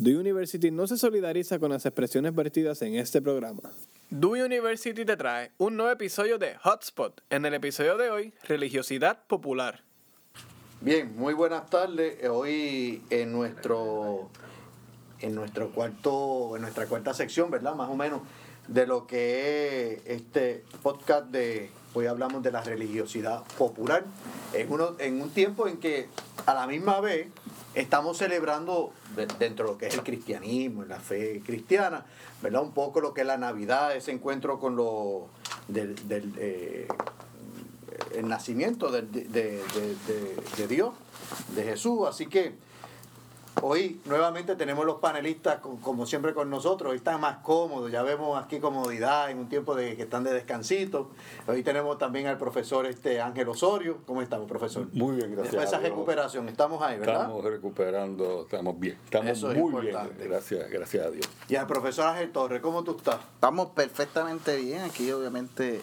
Dewey University no se solidariza con las expresiones vertidas en este programa. Dewey University te trae un nuevo episodio de Hotspot. En el episodio de hoy, religiosidad popular. Bien, muy buenas tardes. Hoy en nuestro en nuestro cuarto, en nuestra cuarta sección, ¿verdad? Más o menos de lo que es este podcast de hoy hablamos de la religiosidad popular en uno en un tiempo en que a la misma vez estamos celebrando dentro de lo que es el cristianismo, la fe cristiana, ¿verdad? Un poco lo que es la Navidad, ese encuentro con lo del, eh, el nacimiento de, de Dios, de Jesús. Así que Hoy nuevamente tenemos los panelistas como siempre con nosotros, hoy están más cómodos, ya vemos aquí comodidad en un tiempo de que están de descansito. Hoy tenemos también al profesor este Ángel Osorio. ¿Cómo estamos, profesor? Muy bien, gracias. Después de esa recuperación, estamos ahí, ¿verdad? Estamos recuperando, estamos bien, estamos muy bien, gracias, gracias a Dios. Y al profesor Ángel Torres, ¿cómo tú estás? Estamos perfectamente bien, aquí obviamente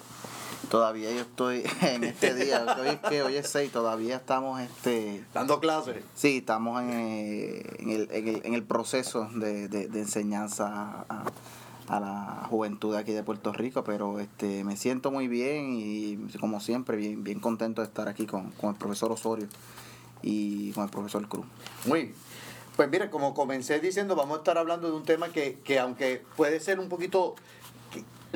Todavía yo estoy en este día, hoy es que hoy es 6, todavía estamos este dando clases. Sí, estamos en, el, en, el, en el proceso de, de, enseñanza a, a, la juventud aquí de Puerto Rico, pero este me siento muy bien y como siempre bien, bien contento de estar aquí con, con el profesor Osorio y con el profesor Cruz. Muy pues mire, como comencé diciendo, vamos a estar hablando de un tema que, que aunque puede ser un poquito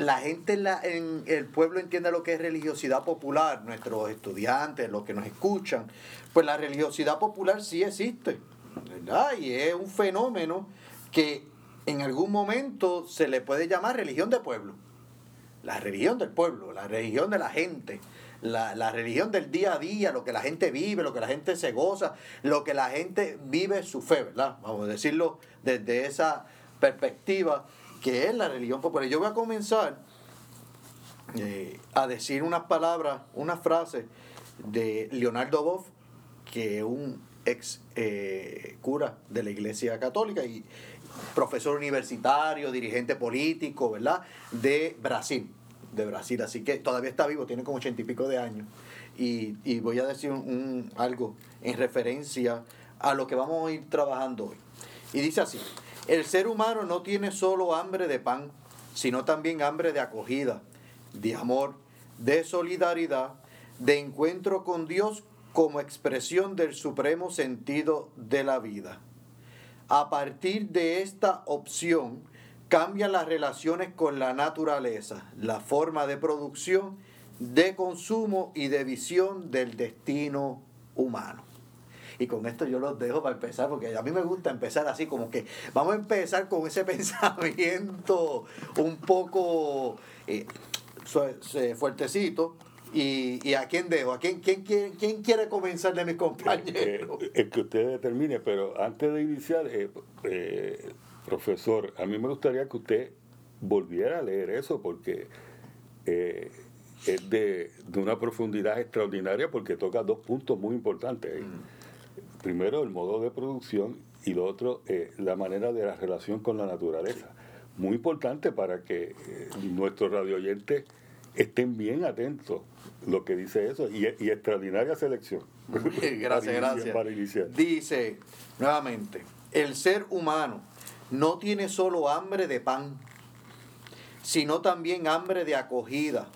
la gente en, la, en el pueblo entiende lo que es religiosidad popular, nuestros estudiantes, los que nos escuchan, pues la religiosidad popular sí existe, ¿verdad? Y es un fenómeno que en algún momento se le puede llamar religión de pueblo. La religión del pueblo, la religión de la gente, la, la, religión del día a día, lo que la gente vive, lo que la gente se goza, lo que la gente vive su fe, ¿verdad? Vamos a decirlo desde esa perspectiva que es la religión popular. Yo voy a comenzar eh, a decir unas palabras, unas frases de Leonardo Boff, que es un ex eh, cura de la Iglesia Católica y profesor universitario, dirigente político, ¿verdad? De Brasil, de Brasil. Así que todavía está vivo, tiene como ochenta y pico de años. Y, voy a decir un, algo en referencia a lo que vamos a ir trabajando hoy. Y dice así, el ser humano no tiene solo hambre de pan, sino también hambre de acogida, de amor, de solidaridad, de encuentro con Dios como expresión del supremo sentido de la vida. A partir de esta opción, cambian las relaciones con la naturaleza, la forma de producción, de consumo y de visión del destino humano. Y con esto yo los dejo para empezar, porque a mí me gusta empezar así, como que vamos a empezar con ese pensamiento un poco eh, fuertecito. Y, a quién dejo? ¿A quién, quién, quién, quiere comenzar de mis compañeros? El, que usted determine, pero antes de iniciar, eh, eh, profesor, a mí me gustaría que usted volviera a leer eso, porque es de, una profundidad extraordinaria, porque toca dos puntos muy importantes. Mm primero el modo de producción y lo otro eh, la manera de la relación con la naturaleza. Muy importante para que eh, nuestros radioyentes estén bien atentos lo que dice eso y, extraordinaria selección. gracias, gracias. Dice nuevamente, el ser humano no tiene solo hambre de pan, sino también hambre de acogida,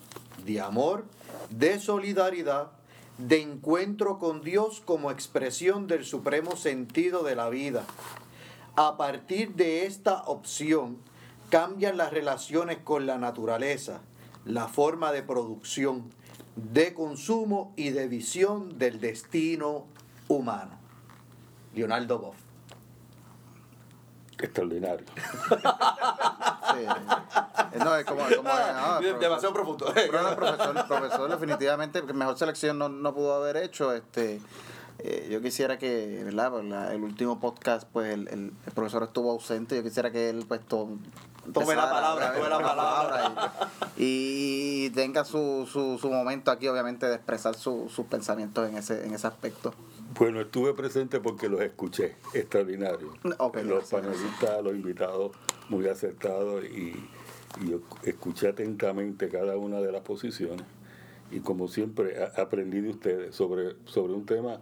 de amor, de solidaridad de encuentro con Dios como expresión del supremo sentido de la vida. A partir de esta opción cambian las relaciones con la naturaleza, la forma de producción, de consumo y de visión del destino humano. Leonardo Boff. Extraordinario. No, es como. Demasiado profundo. profesor, profesor, definitivamente, mejor selección no, no pudo haber hecho. este eh, yo quisiera que, ¿verdad? el último podcast, pues el, el, profesor estuvo ausente. Yo quisiera que él, pues, tome la palabra, tome la palabra. Y, tenga su, su, su, momento aquí, obviamente, de expresar sus pensamientos en ese, en ese aspecto. Bueno, estuve presente porque los escuché, extraordinario. los panelistas, los invitados, muy acertados y y escuché atentamente cada una de las posiciones y como siempre aprendí de ustedes sobre, sobre un tema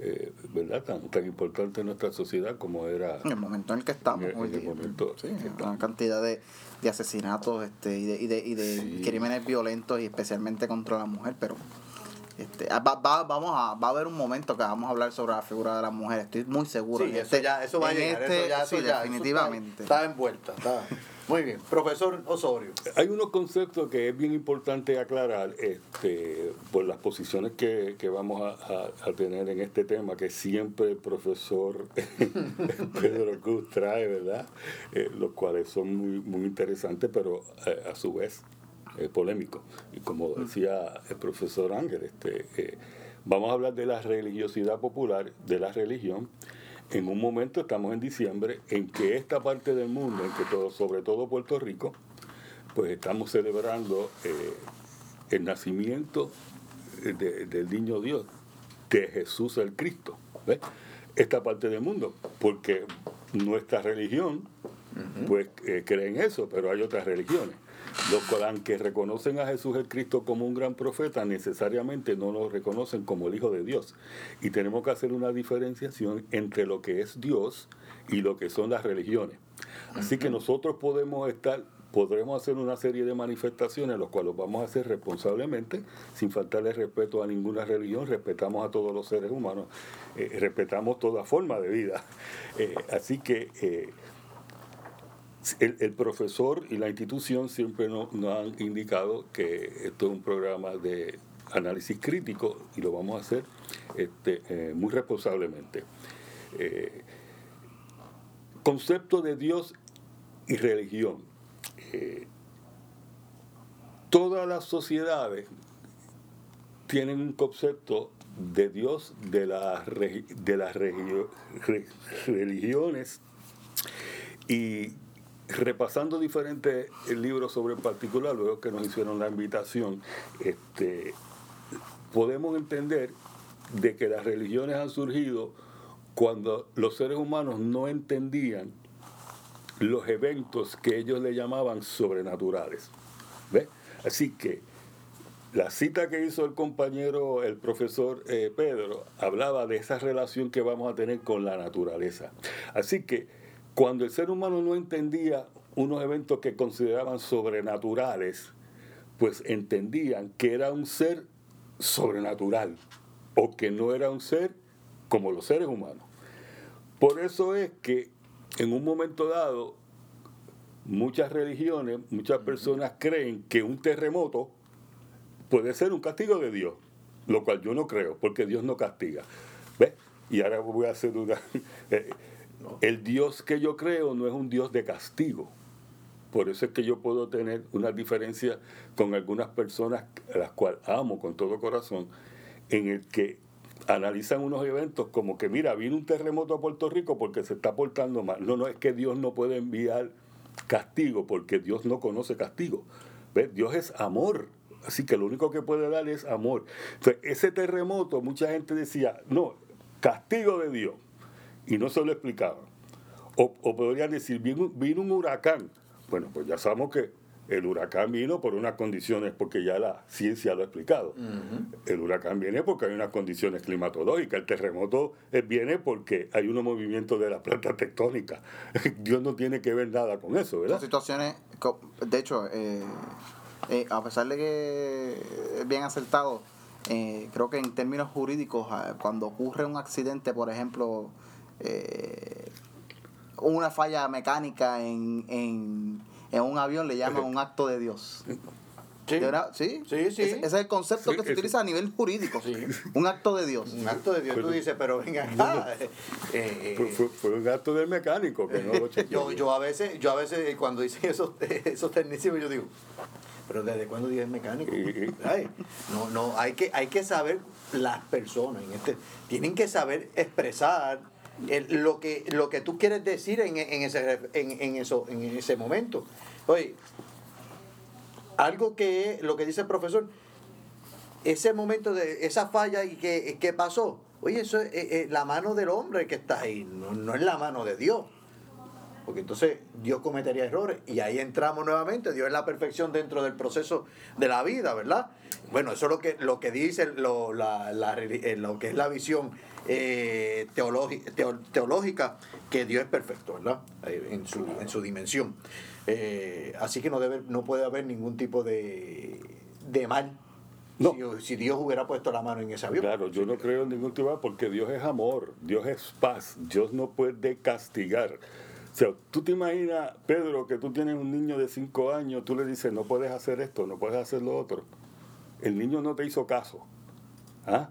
eh, ¿verdad? Tan, tan importante en nuestra sociedad como era En el momento en el que estamos. en el- hoy en el momento Sí, que una cantidad de, de asesinatos este, y de, y de, y de Sí. crímenes violentos y especialmente contra la mujer, pero este, ah, va, va- vamos a, va a haber un momento que vamos a hablar sobre la figura de la mujer, estoy muy seguro. Sí, en eso este- ya, eso va a llegar, este- eso ya, sí, eso ya, eso definitivamente. está, está envuelta, está. Muy bien. Profesor Osorio. Hay unos conceptos que es bien importante aclarar este, por las posiciones que, que vamos a, a- a tener en este tema, que siempre el profesor Pedro Cruz trae, ¿verdad? Eh, los cuales son muy, muy interesantes, pero eh, a su vez eh, polémicos. Y como decía el profesor Ángel, este, eh, vamos a hablar de la religiosidad popular, de la religión, en un momento estamos en diciembre en que esta parte del mundo, en que todo, sobre todo Puerto Rico, pues estamos celebrando eh, el nacimiento de- del niño Dios, de Jesús el Cristo. ¿ves? Esta parte del mundo, porque nuestra religión, pues eh, cree en eso, pero hay otras religiones. Los que reconocen a Jesús el Cristo como un gran profeta, necesariamente no lo reconocen como el Hijo de Dios. Y tenemos que hacer una diferenciación entre lo que es Dios y lo que son las religiones. Así que nosotros podemos estar, podremos hacer una serie de manifestaciones, los cuales vamos a hacer responsablemente, sin faltarle respeto a ninguna religión, respetamos a todos los seres humanos, eh, respetamos toda forma de vida. Eh, así que eh, el, el profesor y la institución siempre nos nos han indicado que esto es un programa de análisis crítico y lo vamos a hacer este, eh, muy responsablemente. Eh, concepto de Dios y religión. Eh, todas las sociedades tienen un concepto de Dios de regi- de las religiones y repasando diferentes libros sobre el particular, luego que nos hicieron la invitación, este, podemos entender de que las religiones han surgido cuando los seres humanos no entendían los eventos que ellos le llamaban sobrenaturales. ¿Ve? Así que la cita que hizo el compañero, el profesor eh, Pedro, hablaba de esa relación que vamos a tener con la naturaleza. Así que cuando el ser humano no entendía unos eventos que consideraban sobrenaturales, pues entendían que era un ser sobrenatural o que no era un ser como los seres humanos. Por eso es que en un momento dado muchas religiones, muchas personas creen que un terremoto puede ser un castigo de Dios, lo cual yo no creo, porque Dios no castiga. ¿Ves? Y ahora voy a hacer una... El Dios que yo creo no es un Dios de castigo. Por eso es que yo puedo tener una diferencia con algunas personas a las cuales amo con todo corazón, en el que analizan unos eventos como que, mira, vino un terremoto a Puerto Rico porque se está portando mal. No, no, es que Dios no puede enviar castigo porque Dios no conoce castigo. ¿Ves? Dios es amor. Así que lo único que puede dar es amor. Entonces, ese terremoto, mucha gente decía, no, castigo de Dios. Y no se lo explicaban. O, o podrían decir, vino, vino un huracán. Bueno, pues ya sabemos que el huracán vino por unas condiciones, porque ya la ciencia lo ha explicado. El huracán viene porque hay unas condiciones climatológicas. El terremoto eh, viene porque hay unos movimientos de la planta tectónica. Dios no tiene que ver nada con eso, Son ¿verdad? situaciones, co- de hecho, eh, eh, a pesar de que es bien acertado, eh, creo que en términos jurídicos, ah, cuando ocurre un accidente, por ejemplo, eh, una falla mecánica en, en, en un avión, le llaman un acto de Dios. Sí. ¿Sí? Sí, sí. Ese, ese es el concepto Sí, que se ese- utiliza a nivel jurídico. Sí. Un acto de Dios. Un acto de Dios. Tú dices, pero venga acá. eh, eh, Fue, fue- fue un gasto del mecánico que no lo yo, yo a veces, yo a veces cuando dicen esos, esos tecnicismos, yo digo, pero ¿desde cuándo Dios es mecánico? Ay, no, no, hay que, hay que saber las personas en este, tienen que saber expresar el- lo que lo que tú quieres decir en, en ese en, en eso en ese momento. Oye, algo que lo que dice el profesor, ese momento de esa falla y que, que pasó, oye, eso es eh, eh, la mano del hombre que está ahí, no, no es la mano de Dios. porque entonces Dios cometería errores y ahí entramos nuevamente, Dios es la perfección dentro del proceso de la vida, ¿verdad? Bueno, eso es lo que, lo que dice lo, la, la, eh, lo que es la visión eh, teológica, que Dios es perfecto, ¿verdad? En, su, en su dimensión. Eh, así que no, debe, no puede haber ningún tipo de, de mal No. si, si Dios hubiera puesto la mano en ese avión. Claro, yo no creo en ningún tipo de- porque Dios es amor, Dios es paz, Dios no puede castigar. O sea, tú te imaginas, Pedro, que tú tienes un niño de 5 años, tú le dices, no puedes hacer esto, no puedes hacer lo otro. El niño no te hizo caso. ¿Ah?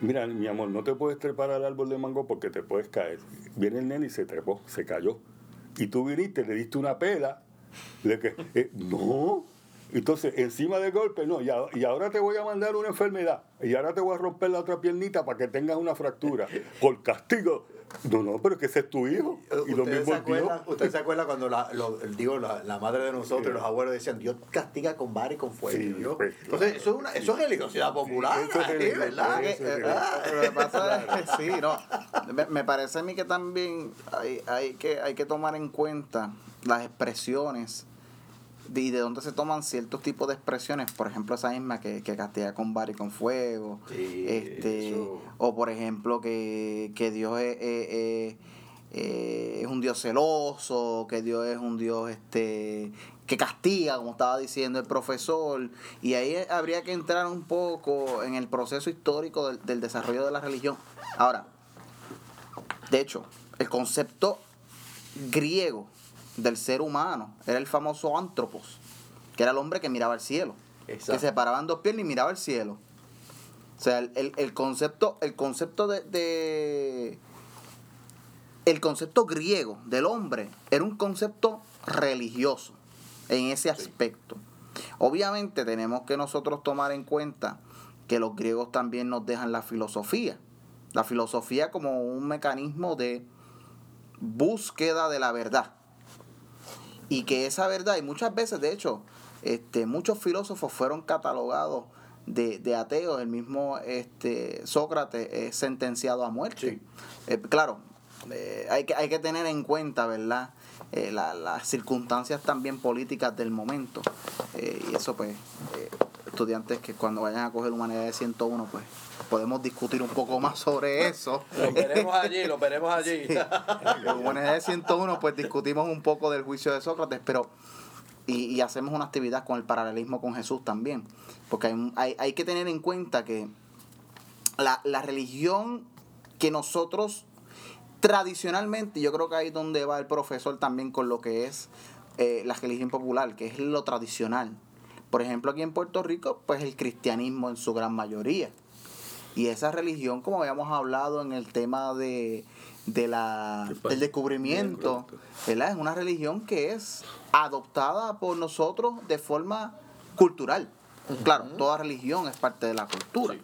Mira, mi amor, no te puedes trepar al árbol de mango porque te puedes caer. Viene el nene y se trepó, se cayó. Y tú viniste, le diste una pela, le que, eh, no. Entonces, encima del golpe, no, y, a- y ahora te voy a mandar una enfermedad, y ahora te voy a romper la otra piernita para que tengas una fractura, por castigo. No, no, pero que ese es tu hijo. Y lo ¿Ustedes mismo se, es Dios. acuerdan, ¿Usted se acuerda cuando la, lo- digo, la, la madre de nosotros y los abuelos decían, Dios castiga con vara y con fuego? Sí, pues, Entonces, eso es, una, eso es religiosidad popular, eso es religiosidad, ¿verdad? eso es Eh, Ah, Lo que pasa es que sí, no. Me, me parece a mí que también hay, hay, que, hay que tomar en cuenta las expresiones y de dónde se toman ciertos tipos de expresiones. Por ejemplo, esa misma que, que castiga con bar y con fuego. Sí, este eso. O por ejemplo, que, que Dios es, es- es- eh, es un Dios celoso, que Dios es un Dios este que castiga, como estaba diciendo el profesor, y ahí habría que entrar un poco en el proceso histórico del, del desarrollo de la religión. Ahora, de hecho, el concepto griego del ser humano era el famoso antropos, que era el hombre que miraba al cielo, Exacto. que se paraba en dos piernas y miraba al cielo. O sea, el, el- el concepto, el concepto de, de- el concepto griego del hombre era un concepto religioso en ese aspecto. Obviamente tenemos que nosotros tomar en cuenta que los griegos también nos dejan la filosofía. La filosofía como un mecanismo de búsqueda de la verdad. Y que esa verdad, y muchas veces, de hecho, este, muchos filósofos fueron catalogados de, de ateos. El mismo este, Sócrates es sentenciado a muerte. Sí. Eh, claro, eh, hay, que, hay que tener en cuenta, ¿verdad? Eh, la- las circunstancias también políticas del momento. Y eso, pues, estudiantes que cuando vayan a coger Humanidades 101, pues, podemos discutir un poco más sobre eso. Lo veremos allí, lo veremos allí. En Humanidades 101, pues, discutimos un poco del juicio de Sócrates, pero... Y, y hacemos una actividad con el paralelismo con Jesús también. Porque hay, un- hay, hay que tener en cuenta que la, la religión que nosotros tradicionalmente, yo creo que ahí es donde va el profesor también con lo que es eh, la religión popular, que es lo tradicional. Por ejemplo, aquí en Puerto Rico, pues el cristianismo en su gran mayoría. Y esa religión, como habíamos hablado en el tema de, de la, del descubrimiento. ¿verdad? Es una religión que es adoptada por nosotros de forma cultural. Claro, toda religión es parte de la cultura. Sí.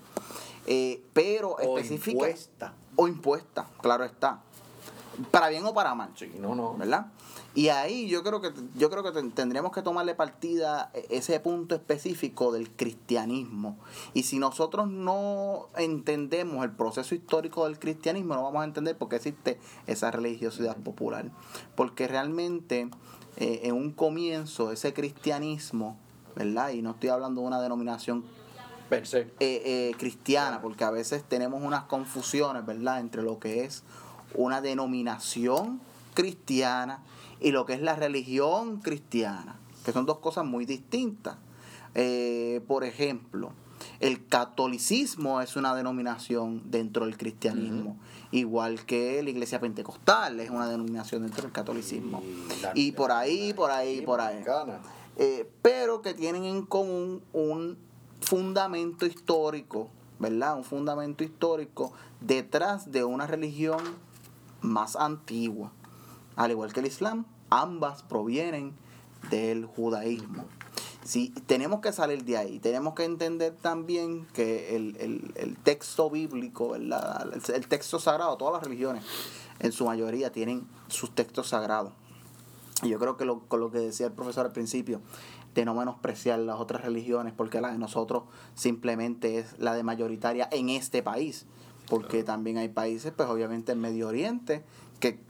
Eh, pero O específica impuesta. o impuesta, claro está. Para bien o para mal. Sí, no, no. ¿verdad? Y ahí yo creo que yo creo que ten- tendríamos que tomarle partida e- ese punto específico del cristianismo. Y si nosotros no entendemos el proceso histórico del cristianismo, no vamos a entender por qué existe esa religiosidad popular. Porque realmente eh, en un comienzo ese cristianismo, ¿verdad? Y no estoy hablando de una denominación eh, eh, cristiana, porque a veces tenemos unas confusiones, ¿verdad?, entre lo que es una denominación cristiana y lo que es la religión cristiana, que son dos cosas muy distintas. Eh, por ejemplo, el catolicismo es una denominación dentro del cristianismo, igual que la iglesia pentecostal es una denominación dentro del catolicismo. Y por ahí, por ahí, por ahí eh, pero que tienen en común un fundamento histórico, ¿verdad? Un fundamento histórico detrás de una religión más antigua. Al igual que el Islam, ambas provienen del judaísmo. Si tenemos que salir de ahí, tenemos que entender también que el, el- el texto bíblico. El, el texto sagrado, todas las religiones, en su mayoría tienen sus textos sagrados. Y yo creo que lo, con lo que decía el profesor al principio, de no menospreciar las otras religiones, porque la de nosotros simplemente es la de mayoritaria en este país. Porque también hay países, pues obviamente en Medio Oriente, que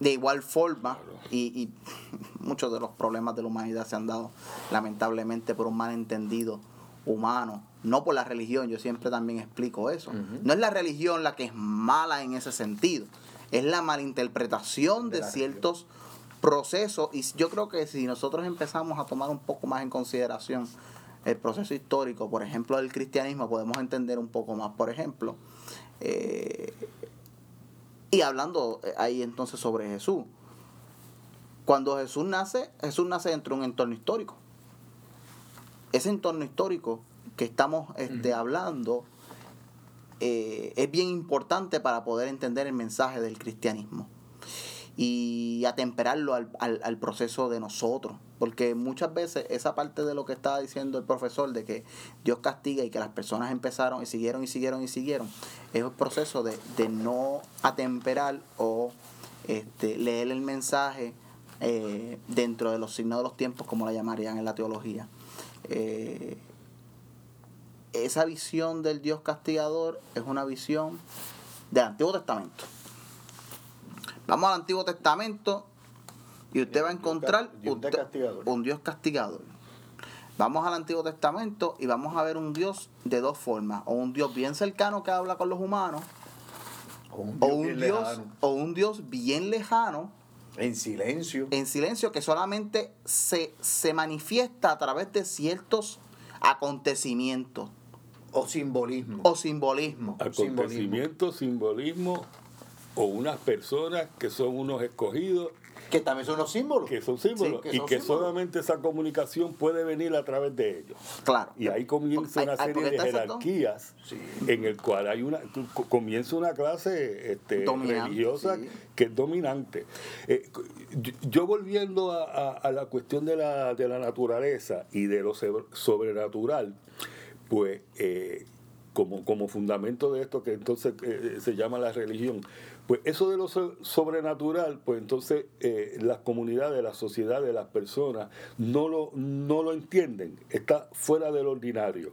de igual forma, y, y muchos de los problemas de la humanidad se han dado lamentablemente por un malentendido humano, no por la religión, yo siempre también explico eso. No es la religión la que es mala en ese sentido, es la malinterpretación de, ciertos procesos. Y yo creo que si nosotros empezamos a tomar un poco más en consideración el proceso histórico, por ejemplo, del cristianismo, podemos entender un poco más, por ejemplo, eh, y hablando ahí entonces sobre Jesús, cuando Jesús nace, Jesús nace dentro de un entorno histórico. Ese entorno histórico que estamos este, hablando eh, es bien importante para poder entender el mensaje del cristianismo y atemperarlo al, al, proceso de nosotros. Porque muchas veces esa parte de lo que estaba diciendo el profesor de que Dios castiga y que las personas empezaron y siguieron y siguieron y siguieron, es el proceso de, no atemperar o este, leer el mensaje eh, dentro de los signos de los tiempos, como la llamarían en la teología. Eh, esa visión del Dios castigador es una visión del Antiguo Testamento. Vamos al Antiguo Testamento y usted va a encontrar un Dios castigador. Vamos al Antiguo Testamento y vamos a ver un Dios de dos formas. O un Dios bien cercano que habla con los humanos. O un Dios, o un Dios, bien lejano. En silencio. En silencio que solamente se, se manifiesta a través de ciertos acontecimientos o simbolismo. O simbolismo. Acontecimiento, simbolismo, o unas personas que son unos escogidos. Que también son los símbolos. Que son símbolos. y que solamente esa comunicación puede venir a través de ellos. Claro. Y ahí comienza una serie de jerarquías en el cual hay una comienza una clase este, religiosa que es dominante. Eh, yo, volviendo a, a, la cuestión de la, de la naturaleza y de lo sobrenatural, pues eh, como, como fundamento de esto que entonces eh, se llama la religión, pues eso de lo sobrenatural, pues entonces eh, las comunidades, las sociedades, las personas no lo, no lo entienden, está fuera del ordinario.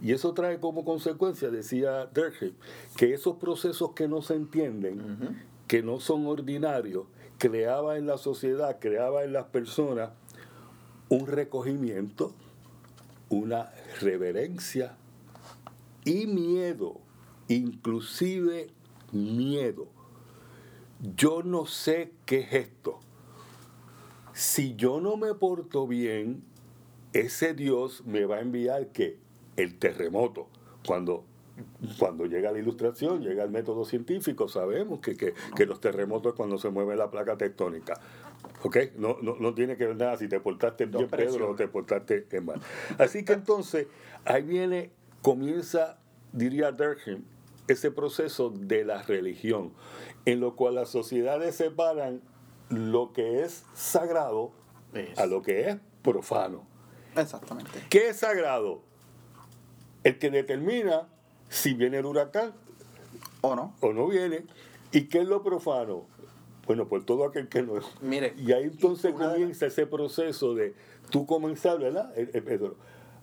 Y eso trae como consecuencia, decía Dership, que esos procesos que no se entienden, que no son ordinarios, creaba en la sociedad, creaba en las personas un recogimiento, una reverencia y miedo, inclusive miedo. Yo no sé qué es esto. Si yo no me porto bien, ese Dios me va a enviar que el terremoto. Cuando, cuando llega la ilustración, llega el método científico, sabemos que, que los terremotos es cuando se mueve la placa tectónica. ¿Ok? No, no, no, tiene que ver nada si te portaste bien, Pedro, o te portaste mal. Así que entonces, ahí viene, comienza, diría Durkheim, ese proceso de la religión, en lo cual las sociedades separan lo que es sagrado a lo que es profano. Exactamente. ¿Qué es sagrado? El que determina si viene el huracán o no. O no viene. ¿Y qué es lo profano? Bueno, por todo aquel que no. Mire. Y ahí entonces comienza ese proceso de tú comenzar, ¿verdad? Pedro,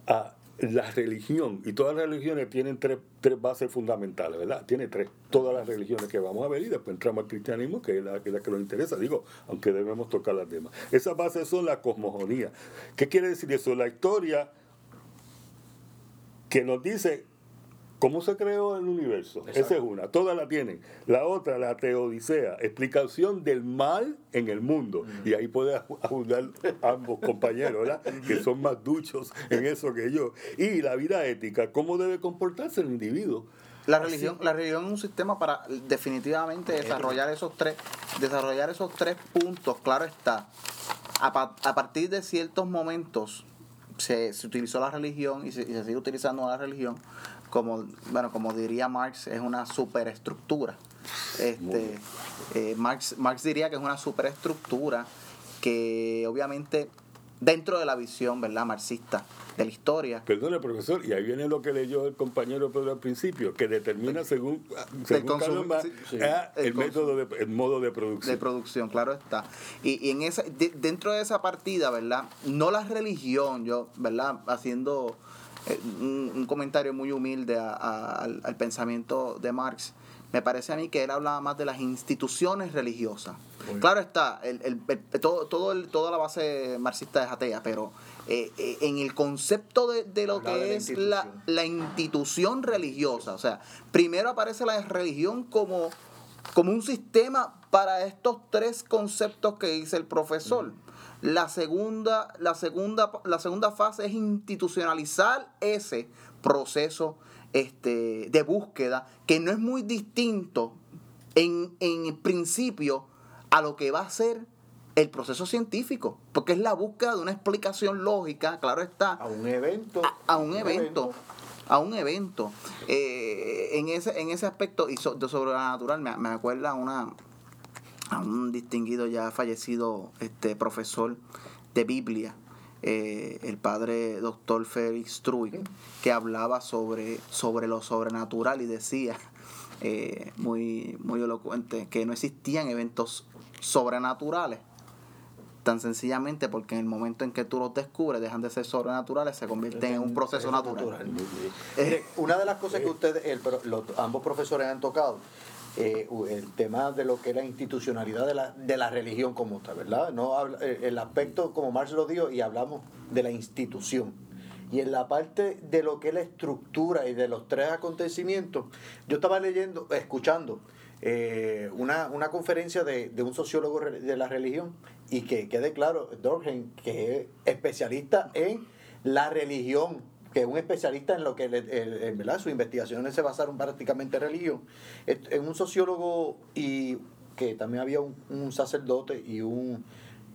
a la religión, y todas las religiones tienen tres, tres, bases fundamentales, ¿verdad? Tiene tres, todas las religiones que vamos a ver y después entramos al cristianismo, que es la, que, nos interesa, digo, aunque debemos tocar las demás. Esas bases son la cosmogonía. ¿Qué quiere decir eso? La historia que nos dice ¿Cómo se creó el universo? Esa es una, todas la tienen. La otra, la teodicea, explicación del mal en el mundo. Y ahí puede abundar ambos compañeros, ¿verdad? Que son más duchos en eso que yo. Y la vida ética, ¿cómo debe comportarse el individuo? La religión, la religión es un sistema para definitivamente desarrollar esos tres, desarrollar esos tres puntos, claro está. A, a partir de ciertos momentos se, se utilizó la religión y se, y se sigue utilizando la religión como, bueno, como diría Marx, es una superestructura. Este, eh, Marx, Marx diría que es una superestructura que obviamente dentro de la visión ¿verdad? marxista de la historia. Perdone, profesor, y ahí viene lo que leyó el compañero Pedro al principio, que determina según, según ah, el, método de, el modo de producción. De producción, claro está. Y, y en esa, dentro de esa partida, ¿verdad? No la religión, yo, ¿verdad? Haciendo un, comentario muy humilde al, pensamiento de Marx, me parece a mí que él hablaba más de las instituciones religiosas. Claro está, el, el, todo, todo el, toda la base marxista es atea, pero eh, eh, en el concepto de, de lo que es la, la, institución religiosa, o sea, primero aparece la religión como, como un sistema para estos tres conceptos que dice el profesor. La segunda, la, segunda, la segunda fase es institucionalizar ese proceso este, de búsqueda que no es muy distinto en, en principio a lo que va a ser el proceso científico, porque es la búsqueda de una explicación lógica, claro está. A un evento. A, un, evento, A un evento. Eh, en, ese, en ese aspecto y de sobrenatural, me, me acuerda una, a un distinguido ya fallecido este profesor de Biblia, eh, el padre doctor Félix Truy, que hablaba sobre, sobre lo sobrenatural y decía, eh, muy, muy elocuente, que no existían eventos sobrenaturales, tan sencillamente porque en el momento en que tú los descubres dejan de ser sobrenaturales, se convierten en un proceso natural. Eh, una de las cosas que ustedes, ambos profesores han tocado, eh, el tema de lo que es la institucionalidad de la, de la religión como tal, ¿verdad? No eh, el aspecto, como Marx lo dijo, y hablamos de la institución. Y en la parte de lo que es la estructura y de los tres acontecimientos, yo estaba leyendo, escuchando eh, una, una, conferencia de, de, un sociólogo de la religión y que quede claro, Dorgen, que es especialista en la religión que es un especialista en lo que ¿verdad? sus investigaciones se basaron prácticamente en religión, en un sociólogo y que también había un, sacerdote y un,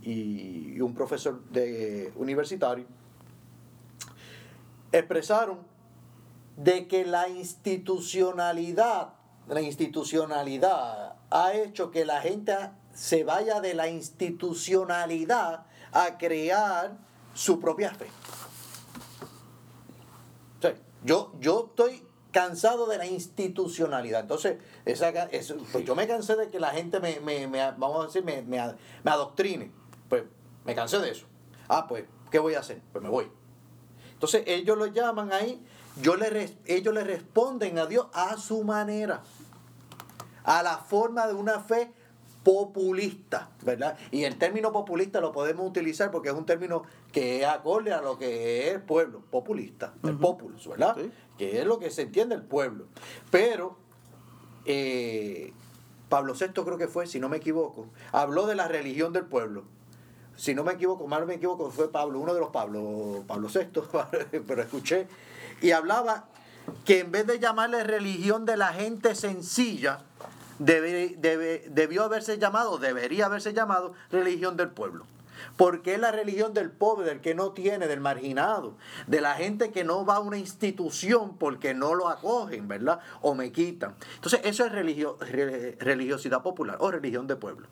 y, un profesor de, universitario, expresaron de que la institucionalidad, la institucionalidad ha hecho que la gente se vaya de la institucionalidad a crear su propia fe. Yo, yo estoy cansado de la institucionalidad. Entonces, esa, pues yo me cansé de que la gente me, me, vamos a decir, me, me, adoctrine. Pues me cansé de eso. Ah, pues, ¿qué voy a hacer? Pues me voy. Entonces, ellos lo llaman ahí, yo le, ellos le responden a Dios a su manera, a la forma de una fe populista, ¿verdad? Y el término populista lo podemos utilizar porque es un término que es acorde a lo que es el pueblo, populista, el populus, ¿verdad? Que es lo que se entiende el pueblo. Pero eh, Pablo VI creo que fue, si no me equivoco, habló de la religión del pueblo. Si no me equivoco, mal me equivoco, fue Pablo, uno de los Pablo, Pablo VI, pero escuché, y hablaba que en vez de llamarle religión de la gente sencilla, debió haberse llamado, debería haberse llamado religión del pueblo. Porque es la religión del pobre, del que no tiene, del marginado, de la gente que no va a una institución porque no lo acogen, ¿verdad? O me quitan. Entonces, eso es religiosidad popular o religión de pueblo.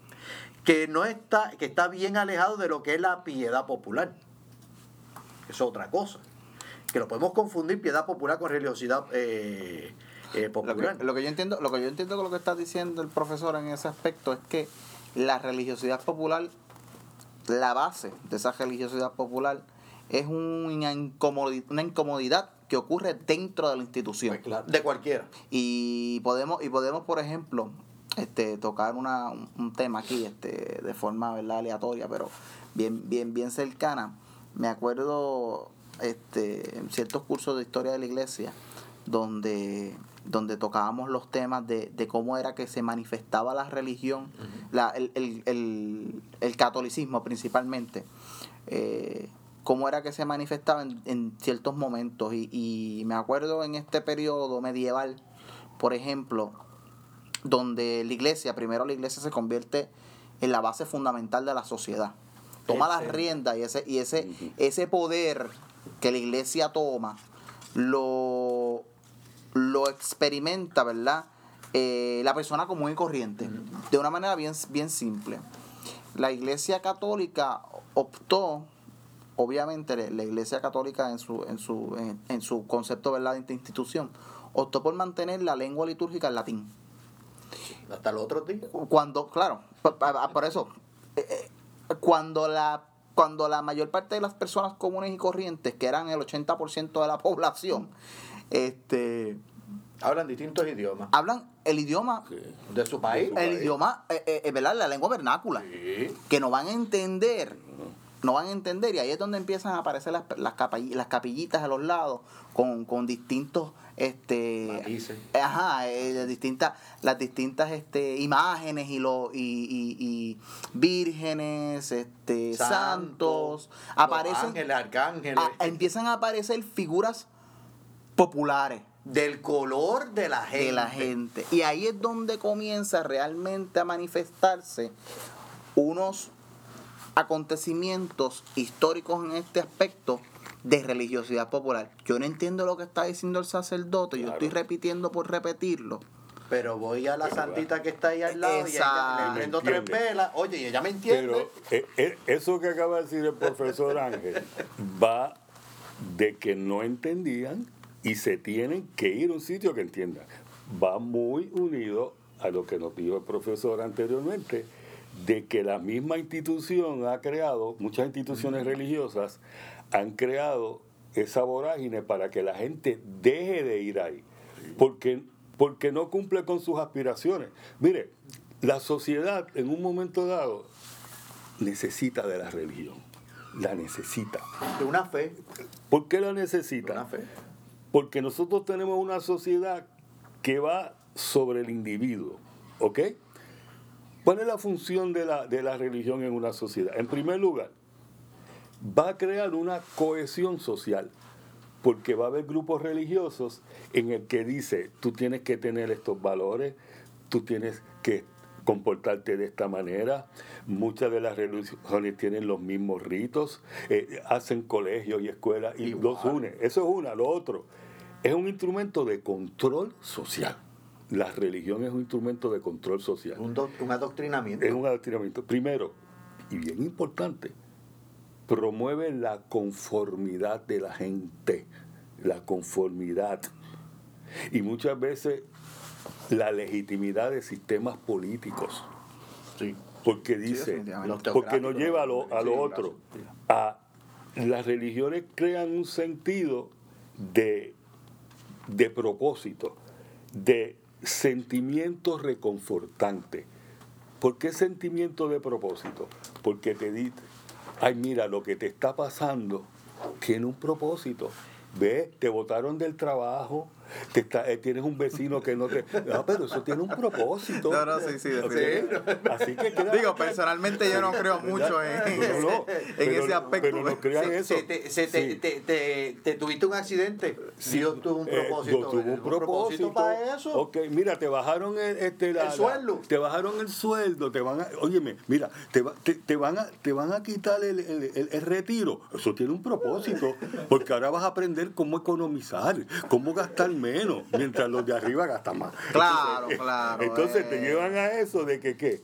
Que no está, que está bien alejado de lo que es la piedad popular. Es otra cosa. Que lo podemos confundir piedad popular con religiosidad eh, eh, lo que, yo entiendo, lo que yo entiendo con lo que está diciendo el profesor en ese aspecto es que la religiosidad popular, la base de esa religiosidad popular es una incomodidad, una incomodidad que ocurre dentro de la institución. Pues de cualquiera. Y podemos, y podemos, por ejemplo, este, tocar una, un tema aquí, este, de forma ¿verdad? aleatoria, pero bien, bien, bien cercana. Me acuerdo este, en ciertos cursos de historia de la iglesia, donde donde tocábamos los temas de, de cómo era que se manifestaba la religión, la, el, el, el, catolicismo principalmente, eh, cómo era que se manifestaba en, en ciertos momentos. Y, y, me acuerdo en este periodo medieval, por ejemplo, donde la iglesia, primero la iglesia se convierte en la base fundamental de la sociedad. Toma las riendas y ese, y ese, ese poder que la iglesia toma lo lo experimenta, ¿verdad? Eh, la persona común y corriente, de una manera bien, bien simple. La Iglesia Católica optó, obviamente la Iglesia Católica en su, en su, en, su concepto ¿verdad? de institución, optó por mantener la lengua litúrgica en latín. Hasta los otros días. Cuando, claro, por, eso, eh, eh, cuando la cuando la mayor parte de las personas comunes y corrientes, que eran el 80% de la población, este Hablan distintos idiomas. Hablan el idioma, De su país. el país. idioma, eh, eh, eh, ¿verdad? La lengua vernácula. Sí. Que no van a entender. No van a entender. Y ahí es donde empiezan a aparecer las, las, las capillitas a los lados con, con distintos este Matices. ajá eh, las distintas las distintas este imágenes y los y, y- y vírgenes este santos, los aparecen Ángeles, arcángeles. a- empiezan a aparecer figuras populares del color de la gente. de la gente. Y ahí es donde comienza realmente a manifestarse unos acontecimientos históricos en este aspecto de religiosidad popular. Yo no entiendo lo que está diciendo el sacerdote, yo estoy repitiendo por repetirlo. Pero voy a la Pero, santita que está ahí al lado y ella, le prendo tres velas. Oye, y ella me entiende. Pero eh, eh, eso que acaba de decir el profesor Ángel va de que no entendían y se tienen que ir a un sitio que entiendan. Va muy unido a lo que nos dijo el profesor anteriormente, de que la misma institución ha creado, muchas instituciones religiosas han creado esa vorágine para que la gente deje de ir ahí, porque, porque no cumple con sus aspiraciones. Mire, la sociedad en un momento dado necesita de la religión, la necesita. de una fe. ¿Por qué la De necesita? una fe. Porque nosotros tenemos una sociedad que va sobre el individuo, ¿ok? ¿Cuál es la función de la, de la religión en una sociedad? En primer lugar, va a crear una cohesión social, porque va a haber grupos religiosos en el que dice, tú tienes que tener estos valores, tú tienes que comportarte de esta manera. Muchas de las religiones tienen los mismos ritos, eh, hacen colegios y escuelas y Igual. los une. Eso es una, lo otro. Es un instrumento de control social. La religión es un instrumento de control social. Un, doc- un adoctrinamiento. Es un adoctrinamiento. Primero, y bien importante, promueve la conformidad de la gente. La conformidad. Y muchas veces la legitimidad de sistemas políticos. Sí. Porque dice, porque nos lleva a lo, a lo sí, otro. A, las religiones crean un sentido de, de propósito, de sentimiento reconfortante. ¿Por qué sentimiento de propósito? Porque te dice, ay mira, lo que te está pasando tiene un propósito. Ve, te botaron del trabajo, te está- eh, tienes un vecino que no te... No, pero eso tiene un propósito. No, no, sí, sí, ¿Ok? definitivamente. Así que queda- Digo, personalmente yo no creo mucho en, No, en pero- ese aspecto. Pero no crean Se- eso. se te, se te- Sí. te- te- te tuviste un accidente. Dios tuvo un Eh, propósito. Dios tuvo un propósito. para eso. Ok, mira, te bajaron el, este, la- El la- sueldo. te bajaron el sueldo, te van a, óyeme, mira, te, va- te, te van a, te van a quitar el, el- el- el retiro. Eso tiene un propósito, porque ahora vas a aprender cómo economizar, cómo gastar menos, mientras los de arriba gastan más. Claro, Entonces, claro, Entonces te eh. llevan a eso de que qué.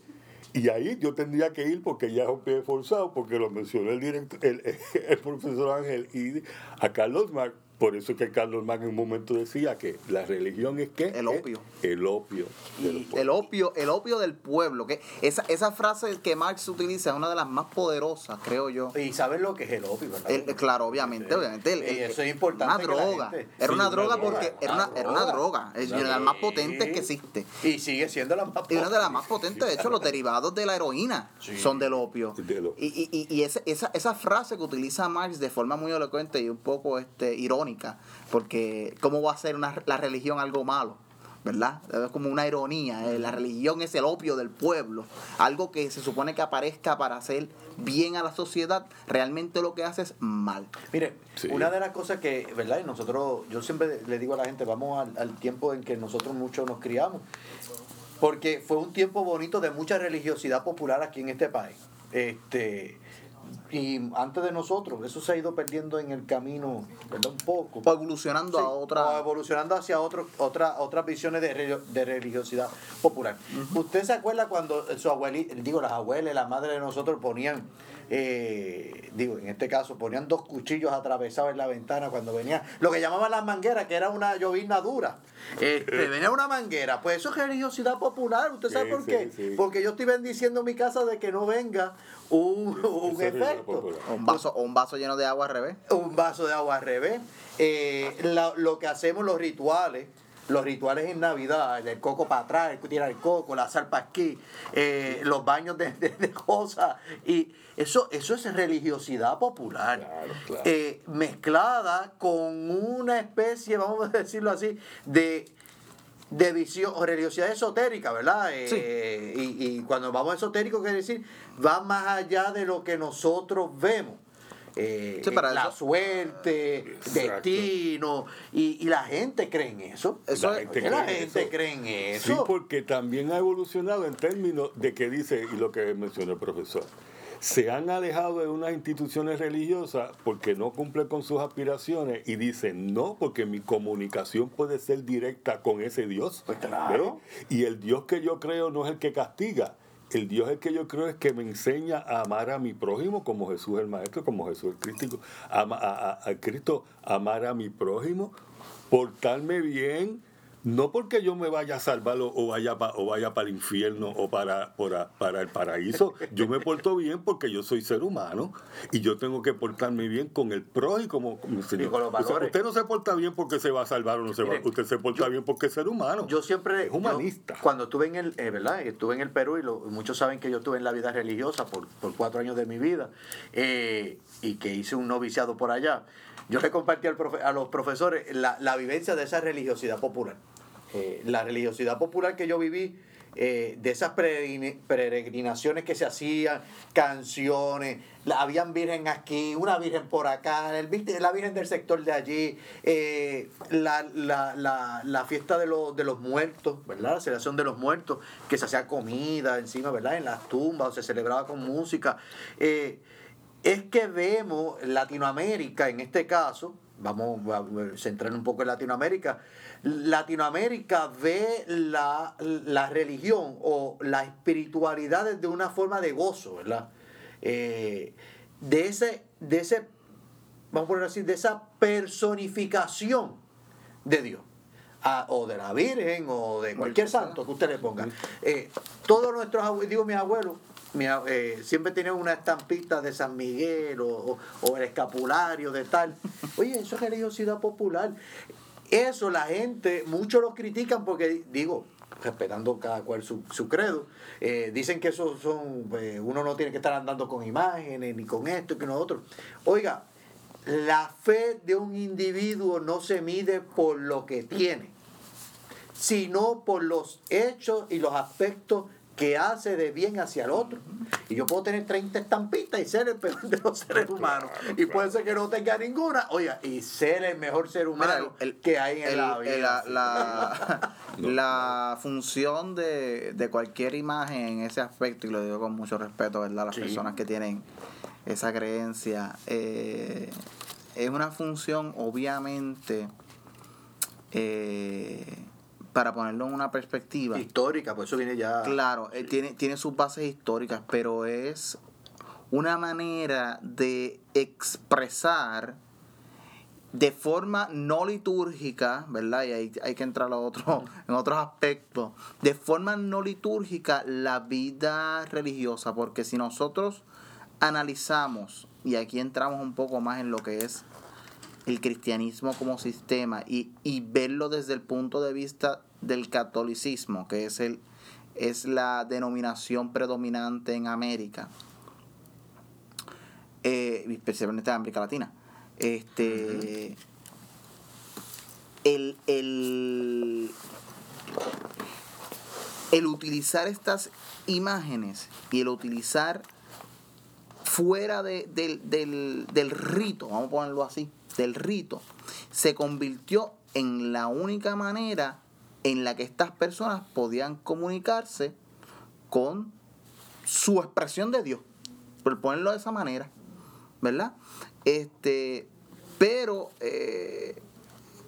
Y ahí yo tendría que ir porque ya es un pie forzado, porque lo mencionó el director, el, el profesor Ángel y a Carlos Marx. Por eso es que Carlos Marx en un momento decía que la religión es que El opio. el opio el opio, el opio del pueblo, que esa, esa frase que Marx utiliza es una de las más poderosas, creo yo. Y sabes lo que es el opio, ¿verdad? El- claro, obviamente, obviamente. el- Y el- eso es importante Una droga. gente- Era Sí, una una droga droga, porque era una era una droga. Es Una de las más potentes que existe. Y sigue siendo la más Y una de las más potentes, de hecho, los derivados de la heroína Sí. son del opio. Del opio. Y, y, y- y ese- esa, esa frase que utiliza Marx de forma muy elocuente y un poco este, irónica, porque ¿cómo va a ser una, la religión algo malo? ¿Verdad? Es como una ironía. eh, La religión es el opio del pueblo. Algo que se supone que aparezca para hacer bien a la sociedad, realmente lo que hace es mal. Mire, Sí. una de las cosas que, ¿verdad? Y nosotros, yo siempre le digo a la gente, vamos al, al tiempo en que nosotros muchos nos criamos. Porque fue un tiempo bonito de mucha religiosidad popular aquí en este país. Este, y antes de nosotros, eso se ha ido perdiendo en el camino, ¿verdad? Un poco. O evolucionando Sí, a o otra. evolucionando hacia otro, otra, otras visiones de, de religiosidad popular. ¿Usted se acuerda cuando su abuelita, digo, las abuelas, las madres de nosotros ponían, eh, digo, en este caso, ponían dos cuchillos atravesados en la ventana cuando venía, lo que llamaban las mangueras, que era una llovizna dura. Este, venía una manguera, pues eso es religiosidad popular, ¿usted sabe Sí, por qué? sí. Porque yo estoy bendiciendo mi casa de que no venga un, un efecto un vaso, o un vaso lleno de agua al revés. un vaso de agua al revés. Eh, la- lo que hacemos, los rituales, los rituales en Navidad, el coco para atrás, el tirar el coco, la salpa aquí, eh, los baños de, de, cosas. Y eso, eso es religiosidad popular, eh, mezclada con una especie, vamos a decirlo así, de de visión o religiosidad esotérica, ¿verdad? Eh, y, y, cuando vamos a esotérico, quiere decir, va más allá de lo que nosotros vemos. Eh, la suerte, destino, y, la gente cree en eso. la gente, la gente cree en eso. Sí, porque también ha evolucionado en términos de que dice, y lo que mencionó el profesor, se han alejado de unas instituciones religiosas porque no cumplen con sus aspiraciones y dicen no, porque mi comunicación puede ser directa con ese Dios. Pues claro. Y el Dios que yo creo no es el que castiga. El Dios el que yo creo es que me enseña a amar a mi prójimo como Jesús el Maestro, como Jesús el Cristo, a, a, a Cristo, amar a mi prójimo, portarme bien, no porque yo me vaya a salvarlo o vaya o vaya para el infierno o para, para, el paraíso. Yo me porto bien porque yo soy ser humano y yo tengo que portarme bien con el pro y como, usted no se porta bien porque se va a salvar o no se va. Usted se porta bien porque es ser humano. Yo siempre es humanista. cuando estuve en el, eh, ¿verdad? Estuve en el Perú y muchos saben que yo estuve en la vida religiosa por, cuatro años de mi vida eh, y que hice un noviciado por allá. Yo le compartí a los profesores la, la vivencia de esa religiosidad popular. Eh, la religiosidad popular que yo viví, eh, de esas peregrinaciones que se hacían, canciones, la, habían virgen aquí, una virgen por acá, el, la virgen del sector de allí, eh, la, la, la, fiesta de, los de los muertos, ¿verdad? La celebración de los muertos, que se hacía comida encima, ¿verdad? En las tumbas, se celebraba con música. Es que vemos Latinoamérica, en este caso, vamos a centrar un poco en Latinoamérica, Latinoamérica ve la, religión o la espiritualidad de una forma de gozo, ¿verdad? Eh, de ese, de ese, vamos a poner así, de esa personificación de Dios. O de la Virgen o de cualquier santo que usted le ponga. Eh, todos nuestros digo mis abuelos, eh, siempre tenían una estampita de San Miguel o, o, el escapulario de tal. Oye, eso es religiosidad popular. Eso la gente, muchos lo critican porque, digo, respetando cada cual su, credo, eh, dicen que eso son, eh, uno no tiene que estar andando con imágenes, ni con esto, y con lo otro. Oiga, la fe de un individuo no se mide por lo que tiene, sino por los hechos y los aspectos que hace de bien hacia el otro. Y yo puedo tener 30 estampitas y ser el peor de los seres humanos. y puede ser que no tenga ninguna, oiga, y ser el mejor ser humano que hay en la vida. La, la, función de, cualquier imagen en ese aspecto, y lo digo con mucho respeto, ¿verdad? Las personas que tienen esa creencia, eh, es una función obviamente... Eh, para ponerlo en una perspectiva. Histórica, por eso viene ya. Claro, eh, tiene, tiene sus bases históricas, pero es una manera de expresar de forma no litúrgica, ¿verdad? Y ahí hay que entrar a otro, en otros aspectos, de forma no litúrgica la vida religiosa, porque si nosotros analizamos, y aquí entramos un poco más en lo que es el cristianismo como sistema y, y verlo desde el punto de vista del catolicismo, que es, el, es la denominación predominante en América, eh, especialmente en América Latina. Este, el, el, el utilizar estas imágenes y el utilizar fuera de, del, del, rito, vamos a ponerlo así, del rito, se convirtió en la única manera en la que estas personas podían comunicarse con su expresión de Dios, por ponerlo de esa manera, ¿verdad? Este, pero eh,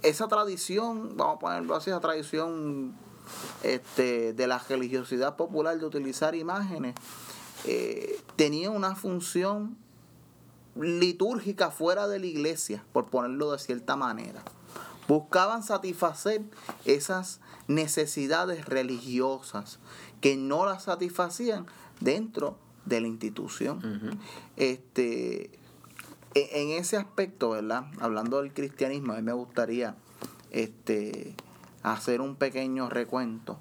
esa tradición, vamos a ponerlo así, esa tradición este, de la religiosidad popular de utilizar imágenes, eh, tenía una función litúrgica fuera de la iglesia, por ponerlo de cierta manera. Buscaban satisfacer esas necesidades religiosas que no las satisfacían dentro de la institución. este, e, en ese aspecto, ¿verdad? Hablando del cristianismo, a mí me gustaría este, hacer un pequeño recuento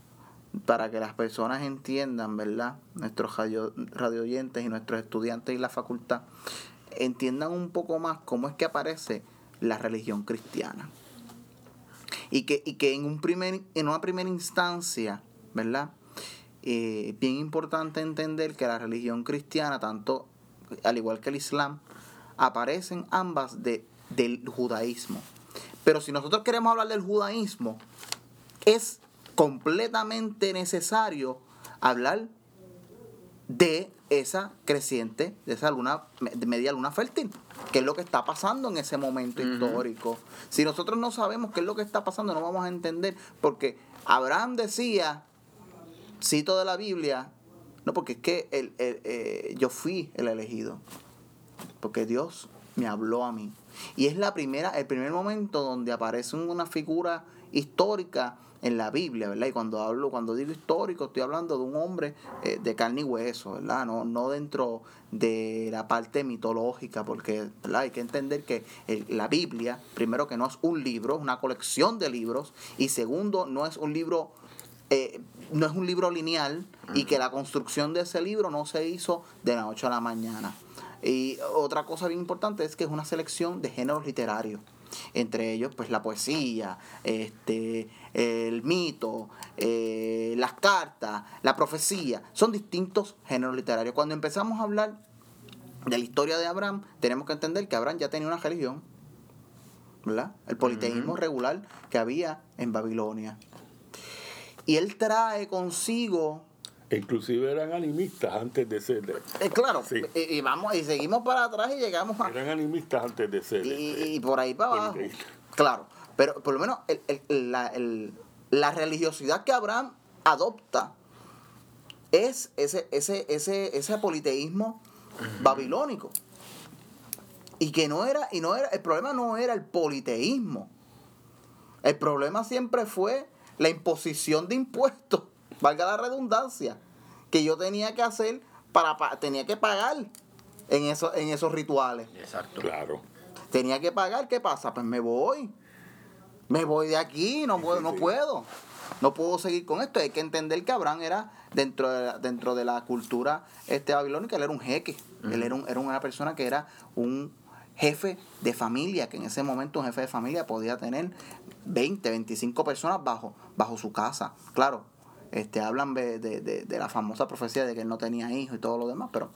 para que las personas entiendan, ¿verdad? Nuestros radio, oyentes y nuestros estudiantes y la facultad entiendan un poco más cómo es que aparece la religión cristiana. Y que, y que en, un primer, en una primera instancia, ¿verdad? Eh, bien importante entender que la religión cristiana, tanto al igual que el Islam, aparecen ambas de, del judaísmo. Pero si nosotros queremos hablar del judaísmo, es completamente necesario hablar de esa creciente, de esa luna, de media luna fértil, que es lo que está pasando en ese momento histórico. Si nosotros no sabemos qué es lo que está pasando, no vamos a entender, porque Abraham decía, cito de la Biblia, no, porque es que el, eh, yo fui el elegido, porque Dios me habló a mí. Y es la primera, el primer momento donde aparece una figura histórica en la Biblia, ¿verdad? Y cuando hablo, cuando digo histórico, estoy hablando de un hombre eh, de carne y hueso, ¿verdad? No, no dentro de la parte mitológica, porque ¿verdad? hay que entender que la Biblia, primero que no es un libro, es una colección de libros, y segundo, no es un libro, eh, no es un libro lineal, y que la construcción de ese libro no se hizo de la noche a la mañana. Y otra cosa bien importante es que es una selección de géneros literarios entre ellos pues la poesía, este, el mito, eh, las cartas, la profecía, son distintos géneros literarios. Cuando empezamos a hablar de la historia de Abraham, tenemos que entender que Abraham ya tenía una religión, ¿verdad? El politeísmo regular que había en Babilonia. Y él trae consigo Inclusive eran animistas antes de ser. Eh, claro, y, vamos y seguimos para atrás y llegamos a. Eran animistas antes de ser. Y, y por ahí para abajo. Claro, pero por lo menos la, la, religiosidad que Abraham adopta es ese, ese, ese, ese politeísmo babilónico. Y que no era, y no era, el problema no era el politeísmo. El problema siempre fue la imposición de impuestos valga la redundancia, que yo tenía que hacer para, tenía que pagar en, eso, en esos rituales. Exacto. Claro. Tenía que pagar, ¿qué pasa? Pues me voy. Me voy de aquí, no puedo, no puedo. No puedo seguir con esto. Hay que entender que Abraham era dentro de la, dentro de la cultura este babilónica, él era un jeque. Él era, era una persona que era un jefe de familia, que en ese momento un jefe de familia podía tener 20, 25 personas bajo, bajo su casa. Claro, este, hablan de, de, de, la famosa profecía de que él no tenía hijos y todo lo demás, pero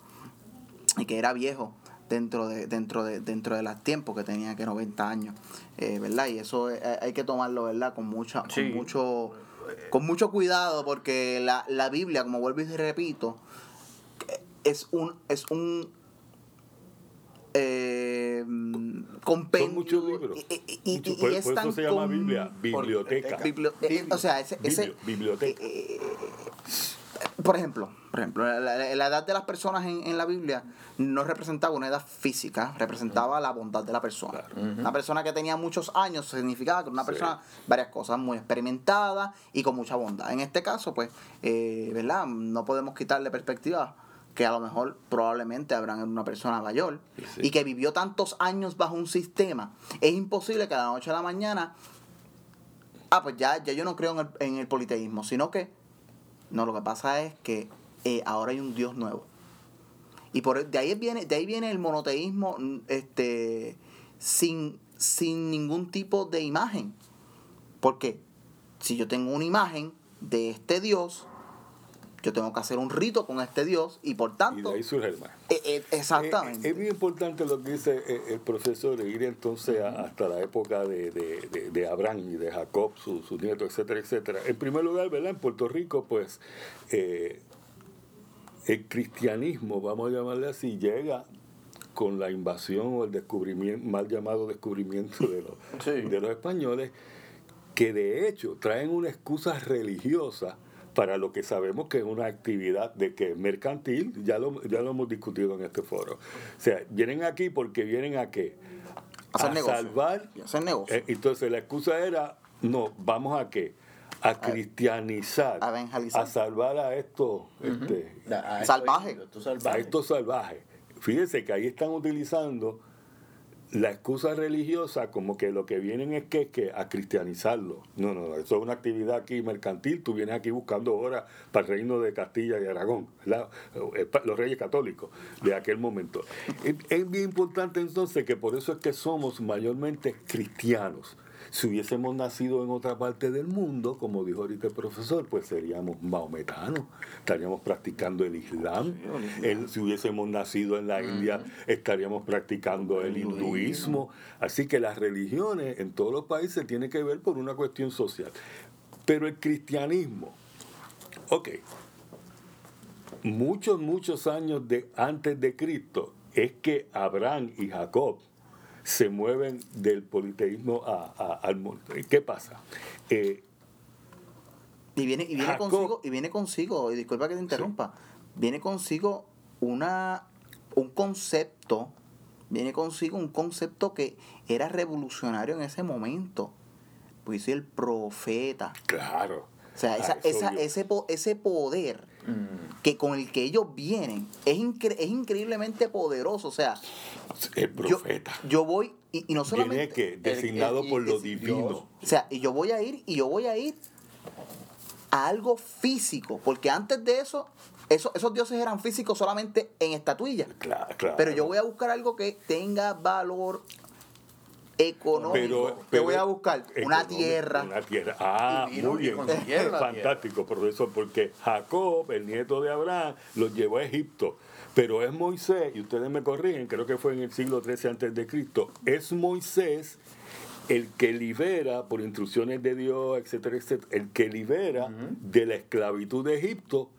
y que era viejo dentro de dentro de dentro de los tiempos que tenía que 90 años, eh, ¿verdad? Y eso hay que tomarlo, ¿verdad? Con mucha con mucho con mucho cuidado porque la, la Biblia, como vuelvo y repito, es un es un eh, compendio. Son muchos libros. Y, y, por, eso se llama Biblia, biblioteca. Eh, o sea, ese, ese biblioteca. Eh, por ejemplo, por ejemplo la, edad de las personas en, en, la Biblia no representaba una edad física, representaba la bondad de la persona. Una persona que tenía muchos años significaba que una persona, varias cosas, muy experimentada y con mucha bondad. En este caso, pues, eh, ¿verdad? No podemos quitarle perspectiva que a lo mejor probablemente habrán una persona mayor y que vivió tantos años bajo un sistema, es imposible que a la noche a la mañana, ah, pues ya, ya yo no creo en el, en el politeísmo, sino que, no, lo que pasa es que eh, ahora hay un Dios nuevo. Y por de ahí viene, de ahí viene el monoteísmo este, sin, sin ningún tipo de imagen. Porque si yo tengo una imagen de este Dios, yo tengo que hacer un rito con este Dios y por tanto... Y de ahí surge el eh, eh, exactamente. Eh, es, muy importante lo que dice el profesor, de ir entonces hasta la época de, de, de, Abraham y de Jacob, sus su nietos, etcétera, etcétera. En primer lugar, ¿verdad? En Puerto Rico, pues, el cristianismo, vamos a llamarle así, llega con la invasión o el descubrimiento, mal llamado descubrimiento de los, de los españoles, que de hecho traen una excusa religiosa para lo que sabemos que es una actividad de que mercantil, ya lo, ya lo hemos discutido en este foro. O sea, vienen aquí porque vienen a qué? A, salvar. hacer negocio. Eh, entonces la excusa era, no, vamos a qué? A cristianizar, a, salvar a estos este, salvajes. A estos salvajes. Fíjense que ahí están utilizando la excusa religiosa como que lo que vienen es que, que a cristianizarlo. No, no, eso es una actividad aquí mercantil. Tú vienes aquí buscando horas para el reino de Castilla y Aragón. Eh, los reyes católicos de aquel momento. Es, es bien importante entonces que por eso es que somos mayormente cristianos. Si hubiésemos nacido en otra parte del mundo, como dijo ahorita el profesor, pues seríamos maometanos, estaríamos practicando el Islam. El- si hubiésemos nacido en la India, estaríamos practicando el hinduismo. Así que las religiones en todos los países tienen que ver por una cuestión social. Pero el cristianismo, ok, muchos, muchos años de, antes de Cristo, es que Abraham y Jacob se mueven del politeísmo a- a- al mundo. ¿Qué pasa? Eh, Y viene, y viene Jacob. consigo, y viene consigo, y disculpa que te interrumpa, viene consigo una un concepto, viene consigo un concepto que era revolucionario en ese momento. Pues el profeta. claro. O sea, esa, esa, ese, ese poder que con el que ellos vienen es, incre- es increíblemente poderoso. O sea, el yo, profeta. yo voy y, y no Viene solamente... que designado el- por lo es Dios. divino. O sea, y yo voy a ir, y yo voy a ir a algo físico, porque antes de eso, eso esos dioses eran físicos solamente en estatuillas. Claro, claro. Pero yo voy a buscar algo que tenga valor económico. Pero, ¿Qué pero- voy a buscar? Una tierra. Una tierra. Ah, Y vino muy y bien. la Fantástico, profesor, porque Jacob, el nieto de Abraham, los llevó a Egipto. Pero es Moisés, y ustedes me corrigen, creo que fue en el siglo XIII antes de Cristo, es Moisés el que libera, por instrucciones de Dios, etcétera, etcétera, el que libera de la esclavitud de Egipto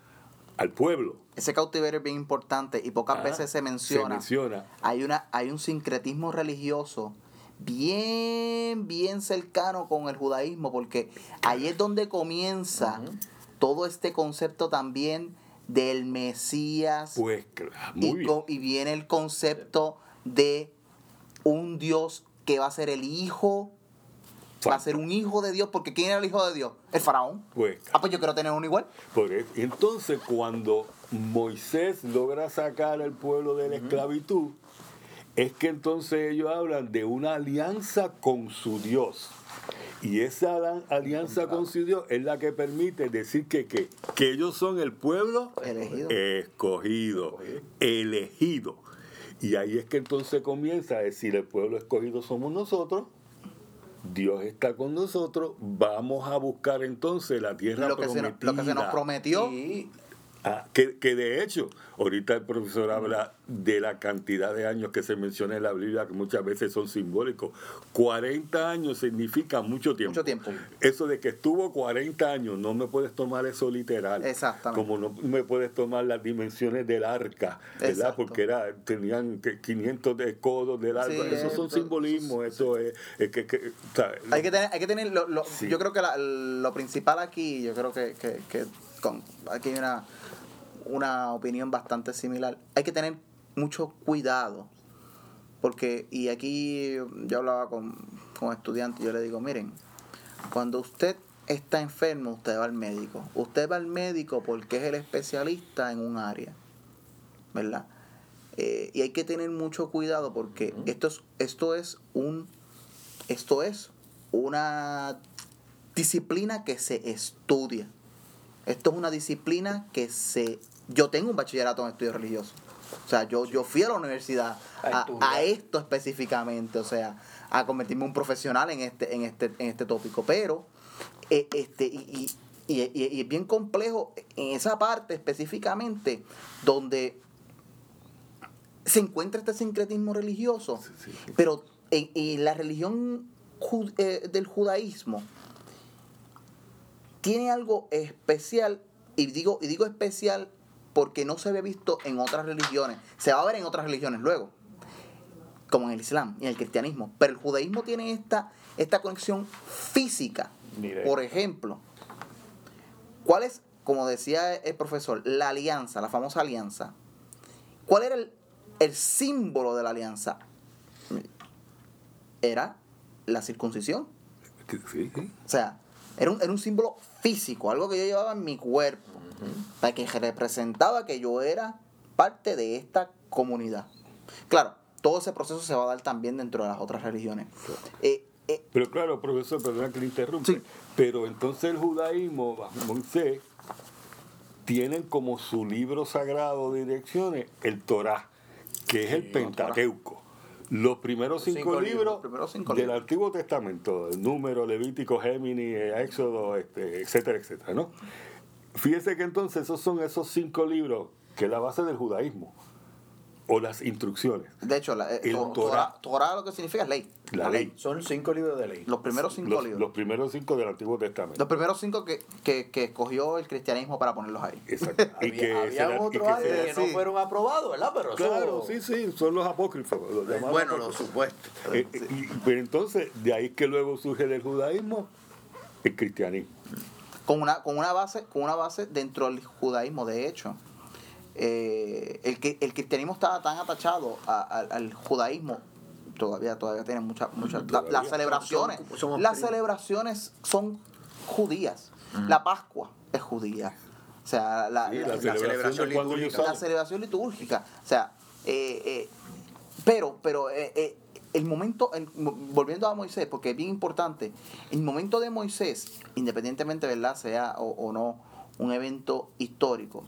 al pueblo. Ese cautiverio es bien importante y pocas Ah, veces se menciona. Se menciona. Hay, una, hay un sincretismo religioso bien, bien cercano con el judaísmo, porque ahí es donde comienza todo este concepto también del Mesías. Pues claro, muy y, viene el concepto de un Dios que va a ser el hijo, va a ser un hijo de Dios, porque ¿quién era el hijo de Dios? El faraón. Pues Ah, pues yo quiero tener uno igual. Por eso. Entonces, cuando Moisés logra sacar al pueblo de la esclavitud, es que entonces ellos hablan de una alianza con su Dios. Y esa alianza con su Dios es la que permite decir que, que, que ellos son el pueblo Elegido. escogido, elegido. Y ahí es que entonces comienza a decir, el pueblo escogido somos nosotros, Dios está con nosotros, vamos a buscar entonces la tierra Lo que, se prometida. lo que se nos prometió. Y Ah, que, que de hecho, ahorita el profesor habla de la cantidad de años que se menciona en la Biblia, que muchas veces son simbólicos. 40 años significa mucho tiempo. Mucho tiempo. Eso de que estuvo 40 años, no me puedes tomar eso literal. Exactamente. Como no me puedes tomar las dimensiones del arca, ¿verdad? Exacto. Porque era, tenían que 500 de codos del arca. Sí, Esos son simbolismos, eso es, es que, que, o sea, Hay que tener, hay que tener lo, lo- Sí. yo creo que la- lo principal aquí, yo creo que, que, que con, aquí hay una, una opinión bastante similar. Hay que tener mucho cuidado. Porque, y aquí yo hablaba con, con estudiantes, yo le digo, miren, cuando usted está enfermo, usted va al médico. Usted va al médico porque es el especialista en un área, ¿verdad? Eh, y hay que tener mucho cuidado porque esto es, esto es un esto es una disciplina que se estudia. Esto es una disciplina que se... Yo tengo un bachillerato en estudios religiosos. O sea, yo, yo fui a la universidad A a, esto específicamente, o sea, a convertirme en un profesional en este, en este, en este tópico. Pero, eh, este, y, y, y- y- y es bien complejo en esa parte específicamente, donde se encuentra este sincretismo religioso, sí, sí. pero en, en la religión eh, del judaísmo tiene algo especial, y digo, y digo especial porque no se ve visto en otras religiones, se va a ver en otras religiones luego, como en el Islam y en el cristianismo, pero el judaísmo tiene esta, esta conexión física. Por ejemplo, ¿cuál es, como decía el profesor, la alianza, la famosa alianza? ¿Cuál era el, el símbolo de la alianza? Era la circuncisión. sí, sí. O sea, era un, era un símbolo físico, algo que yo llevaba en mi cuerpo, para que representaba que yo era parte de esta comunidad. Claro, todo ese proceso se va a dar también dentro de las otras religiones. Eh, eh, Pero claro, profesor, perdona que le interrumpa. Sí. Pero entonces el judaísmo, Moisés, tienen como su libro sagrado de direcciones el Torá, que es el Pentateuco. Los primeros cinco, cinco libros, libros, los primeros cinco del libros. Antiguo Testamento, el número, Levítico, Géminis, Éxodo, este, etcétera, etcétera, ¿no? Fíjese que entonces esos son esos cinco libros que es la base del judaísmo, o las instrucciones, de hecho, la, eh, El to- Torá lo que significa es ley. la ley. Son cinco libros de ley. Los primeros cinco Los, libros. los primeros cinco del Antiguo Testamento. Los primeros cinco que, que, que escogió el cristianismo para ponerlos ahí. Exacto. Y Había, que había y otros que no sí. fueron aprobados, ¿verdad? Pero Claro, sí, sí, son los apócrifos. los llamados Bueno, lo apócrifos. supuesto. Eh, eh, y- pero entonces, de ahí que luego surge del judaísmo el cristianismo. Con una, con una base, con una base dentro del judaísmo, de hecho. eh, el, que, el cristianismo estaba tan atachado a- a- al judaísmo, todavía, todavía tiene muchas, muchas. la- las celebraciones. Somos- somos las primos. celebraciones son judías. La Pascua es judía. O sea, la, Sí, la- la, la- celebración, litúrgica. la celebración litúrgica. O sea, eh, eh, pero, pero eh, eh, el momento, el- volviendo a Moisés, porque es bien importante, el momento de Moisés, independientemente, ¿verdad?, sea o, o no un evento histórico,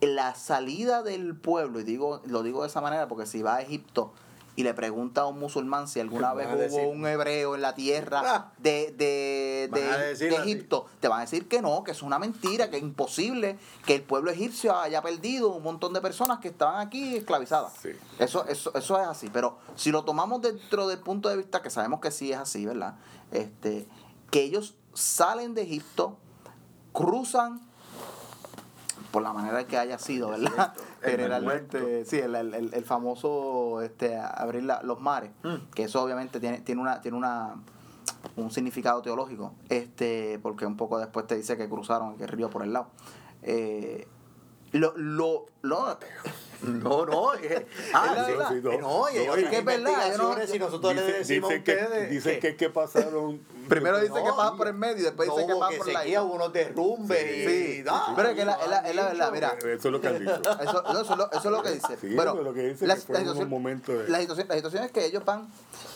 la salida del pueblo, y digo, lo digo de esa manera porque si va a Egipto y le pregunta a un musulmán si alguna vez hubo decir- un hebreo en la tierra Ah. de, de, de- así. Egipto, te van a decir que no, que es una mentira, que es imposible que el pueblo egipcio haya perdido un montón de personas que estaban aquí esclavizadas. Sí. Eso, eso, eso es así. Pero si lo tomamos dentro del punto de vista, que sabemos que sí es así, ¿verdad? Este, que ellos salen de Egipto, cruzan por la manera que haya sido, ¿verdad? El Generalmente, sí, el, el- el- el famoso este, abrir la- los mares, Mm. que eso obviamente tiene, tiene una, tiene una un significado teológico, este, porque un poco después te dice que cruzaron el río por el lado. Eh, lo, lo, lo- No, no. eh, ah, Es la sí, no, no, y No, y- que es verdad, yo no- y nosotros le Dice- decimos a dicen que, dicen que, que pasaron. primero dice que pasan por el medio y después dice que pasan por la sequía, hubo unos derrumbes y, Sí, ah, pero es que la- es la- es la verdad, mira. Eso es lo que han dicho. Eso, eso, es lo, eso es lo que dice. Sí, bueno, es lo que dice, las- que fue un situación- momento de- la situación, la situación es que ellos van,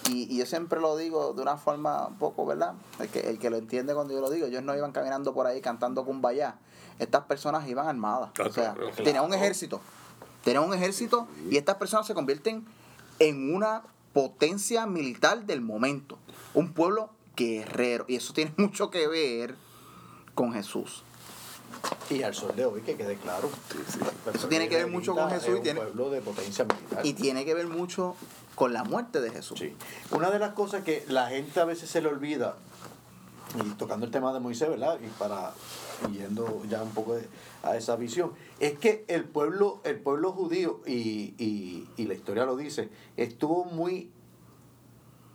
y, y yo siempre lo digo de una forma un poco, ¿verdad? El que, el que lo entiende cuando yo lo digo, ellos no iban caminando por ahí cantando kumbaya. Estas personas iban armadas. O sea, claro, tenían un ejército. Tenían un ejército y estas personas se convierten en una potencia militar del momento. Un pueblo guerrero. Y eso tiene mucho que ver con Jesús. Y al sol de hoy, que quede claro. Eso tiene que ver mucho con Jesús y tiene- pueblo de potencia militar. Y tiene que ver mucho con la muerte de Jesús. Sí. Una de las cosas que la gente a veces se le olvida, y tocando el tema de Moisés, ¿verdad? Y para yendo ya un poco a esa visión, es que el pueblo, el pueblo judío, y, y- y la historia lo dice, estuvo muy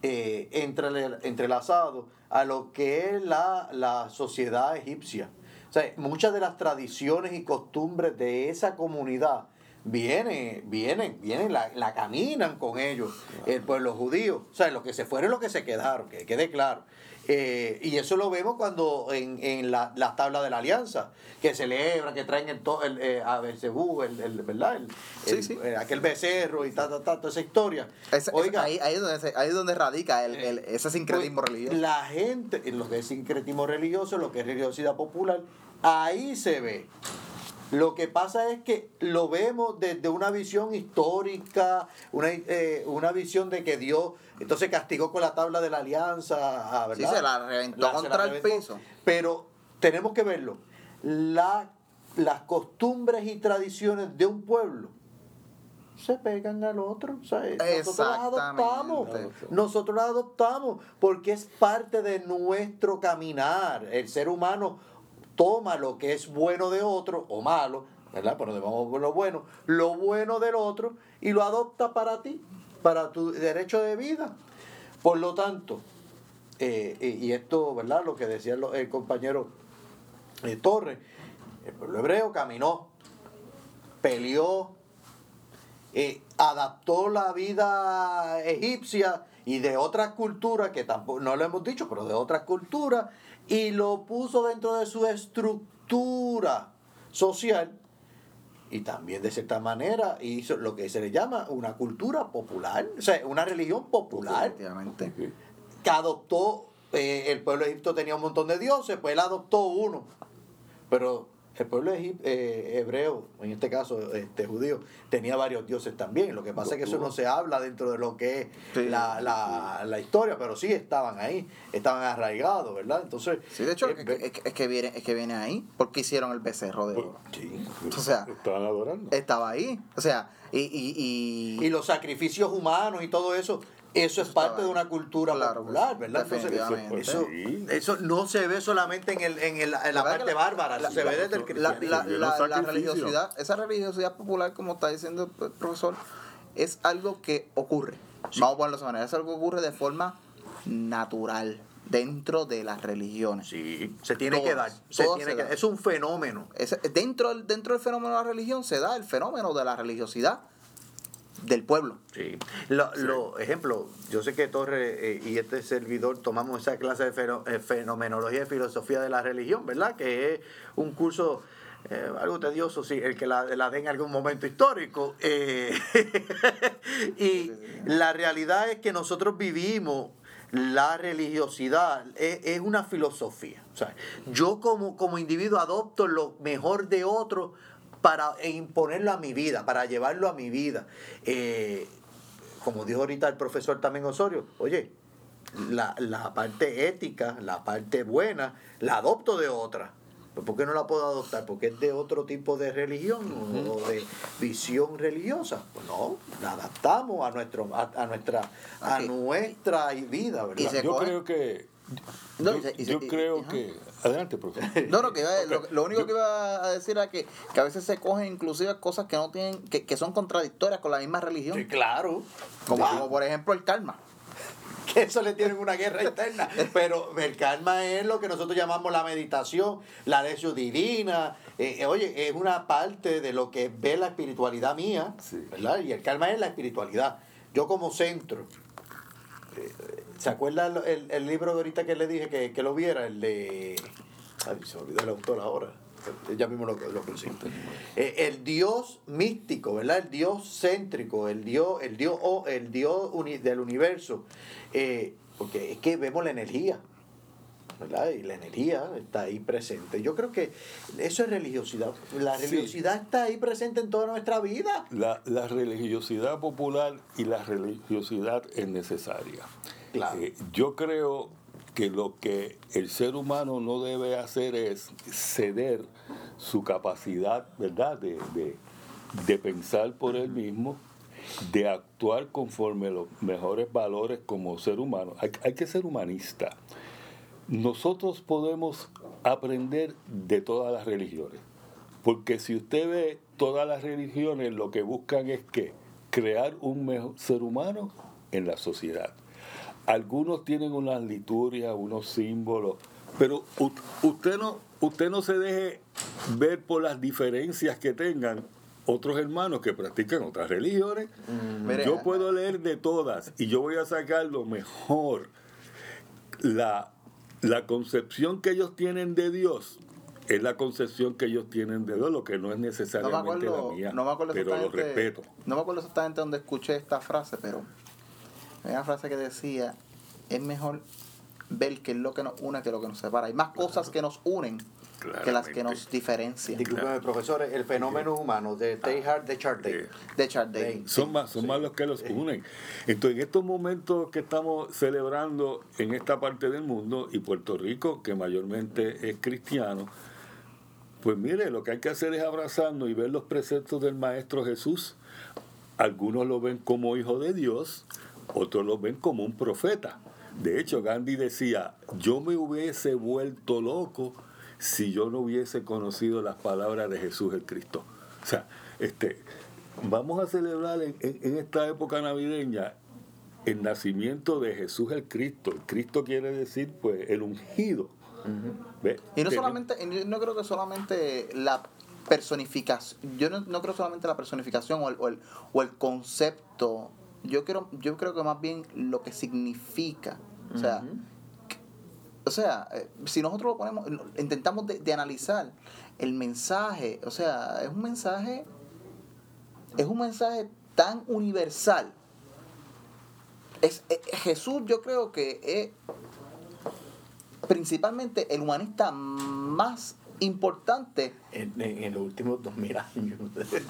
eh, entrele- entrelazado a lo que es la, la sociedad egipcia. O sea, muchas de las tradiciones y costumbres de esa comunidad vienen, vienen, vienen, la, la caminan con ellos, el pueblo judío. O sea, los que se fueron, los que se quedaron, que quede claro. Eh, y eso lo vemos cuando en, en la, las tablas de la alianza, que celebran, que traen el, to- el eh, a Beelzebú, el, el- ¿verdad? El, Sí, sí. eh, aquel becerro y ta, ta, ta, toda esa historia. Oiga, ahí, ahí es donde, se- ahí es donde radica el, el- ese sincretismo pues, religioso. La gente, en lo que es sincretismo religioso, lo que es religiosidad popular, ahí se ve. Lo que pasa es que lo vemos desde una visión histórica, una, eh, una visión de que Dios entonces castigó con la tabla de la alianza, ah, ¿verdad? Sí, se la reventó contra el reventó. piso. Pero tenemos que verlo. La, las costumbres y tradiciones de un pueblo se pegan al otro. nosotros las adoptamos. Nosotros las adoptamos porque es parte de nuestro caminar. El ser humano toma lo que es bueno de otro o malo, ¿verdad? Pero vamos por lo bueno, lo bueno del otro y lo adopta para ti, para tu derecho de vida. Por lo tanto, eh, y esto, ¿verdad? Lo que decía el compañero eh, Torres, el pueblo hebreo caminó, peleó, eh, adaptó la vida egipcia y de otras culturas, que tampoco, no lo hemos dicho, pero de otras culturas, y lo puso dentro de su estructura social. y también de cierta manera hizo lo que se le llama una cultura popular, o sea, una religión popular Definitivamente. que adoptó, eh, el pueblo de Egipto tenía un montón de dioses, pues él adoptó uno. Pero el pueblo eh, hebreo, en este caso este judío, tenía varios dioses también. Lo que pasa es que eso no se habla dentro de lo que es Sí, la, la, la historia, pero sí estaban ahí, estaban arraigados, ¿verdad? Entonces, Sí, de hecho, eh, es, que- es que- es que viene, es que viene ahí porque hicieron el becerro de oro. sí. O sea, Estaban adorando. estaba ahí. O sea, y. y, y- Y los sacrificios humanos y todo eso, eso es parte de una cultura Claro popular, ¿verdad? Entonces, eso, Sí. eso no se ve solamente en, el, en, el- en la parte la- bárbara, la- se ve desde el la- la, cristianismo. la, la- religiosidad, esa religiosidad popular, como está diciendo el profesor, es algo que ocurre. Vamos a ponerlo de esa manera. Es algo que ocurre de forma natural dentro de las religiones. Sí, se tiene Todas, que dar. se tiene se que- dan. es un fenómeno. Es- dentro, dentro del fenómeno de la religión se da el fenómeno de la religiosidad del pueblo. Sí. Lo, lo- ejemplo, yo sé que Torres eh, y este servidor tomamos esa clase de eh, fenomenología y filosofía de la religión, ¿verdad? Que es un curso eh, algo tedioso, sí, el que la, la dé en algún momento histórico. eh, y la realidad es que nosotros vivimos la religiosidad, es, es una filosofía. O sea, yo como, como individuo adopto lo mejor de otro para imponerlo a mi vida, para llevarlo a mi vida. Eh, como dijo ahorita el profesor también Osorio, oye, la, la parte ética, la parte buena, la adopto de otra. Pues, ¿Por qué no la puedo adoptar? Porque es de otro tipo de religión o de visión religiosa. Pues no, la adaptamos a nuestro, a, a nuestra, a nuestra vida, ¿verdad? Yo coge- creo que. No, yo y se- y se- yo y- creo que. Adelante, profesor. No, no, que iba a- lo, lo único Yo- que iba a decir era que, que a veces se cogen inclusive cosas que no tienen, que, que son contradictorias con la misma religión. Sí, claro. Como por ejemplo el karma. que eso le tienen una guerra interna. Pero el karma es lo que nosotros llamamos la meditación, la lección divina. Eh, eh, oye, es una parte de lo que ve la espiritualidad mía, Sí. ¿verdad? Y el karma es la espiritualidad. Yo como centro. eh, ¿Se acuerda el, el- libro de ahorita que le dije que, que lo viera? El de... Ay, se me olvidó el autor ahora. Ya mismo lo, lo. Eh, el Dios místico, ¿verdad? El Dios céntrico, el Dios, el Dios, o- el Dios uni- del universo. Eh, porque es que vemos la energía, ¿verdad? Y la energía está ahí presente. Yo creo que eso es religiosidad. La Sí. religiosidad está ahí presente en toda nuestra vida. La, la religiosidad popular y la religiosidad es necesaria. Claro. Eh, yo creo que lo que el ser humano no debe hacer es ceder su capacidad, ¿verdad?, de, de- de pensar por él mismo, de actuar conforme los mejores valores como ser humano. Hay, hay que ser humanista. Nosotros podemos aprender de todas las religiones. Porque si usted ve todas las religiones, lo que buscan es que crear un mejor ser humano en la sociedad. Algunos tienen unas liturgias, unos símbolos, pero usted no, usted no se deje ver por las diferencias que tengan otros hermanos que practican otras religiones. Mire, yo puedo leer de todas y yo voy a sacar lo mejor. La, la concepción que ellos tienen de Dios es la concepción que ellos tienen de Dios, lo que no es No me necesariamente acuerdo, la mía, no me acuerdo pero lo respeto. No me acuerdo exactamente dónde escuché esta frase, pero hay una frase que decía, es mejor ver qué es lo que nos une que lo que nos separa. Hay más cosas que nos unen que las que nos diferencian. Discúlpeme, profesores, el fenómeno humano de Teilhard de Chardin. Eh, De Chardin. Son más, son más los que los unen. Entonces, en estos momentos que estamos celebrando en esta parte del mundo, y Puerto Rico, que mayormente es cristiano, pues mire, lo que hay que hacer es abrazarnos y ver los preceptos del Maestro Jesús. Algunos lo ven como hijo de Dios, otros lo ven como un profeta. De hecho, Gandhi decía, yo me hubiese vuelto loco si yo no hubiese conocido las palabras de Jesús el Cristo. O sea, este, vamos a celebrar en, en- en esta época navideña el nacimiento de Jesús el Cristo. El Cristo quiere decir, pues, el ungido. Y no solamente, no creo que solamente la personificación, yo no, no creo solamente la personificación o el, o el, o el concepto, yo creo, yo creo que más bien lo que significa. O sea, que- o sea, eh, si nosotros lo ponemos, intentamos de, de analizar el mensaje, o sea, es un mensaje es un mensaje tan universal. Es, eh, Jesús yo creo que es principalmente el humanista más importante En, en- en los últimos 2000 años.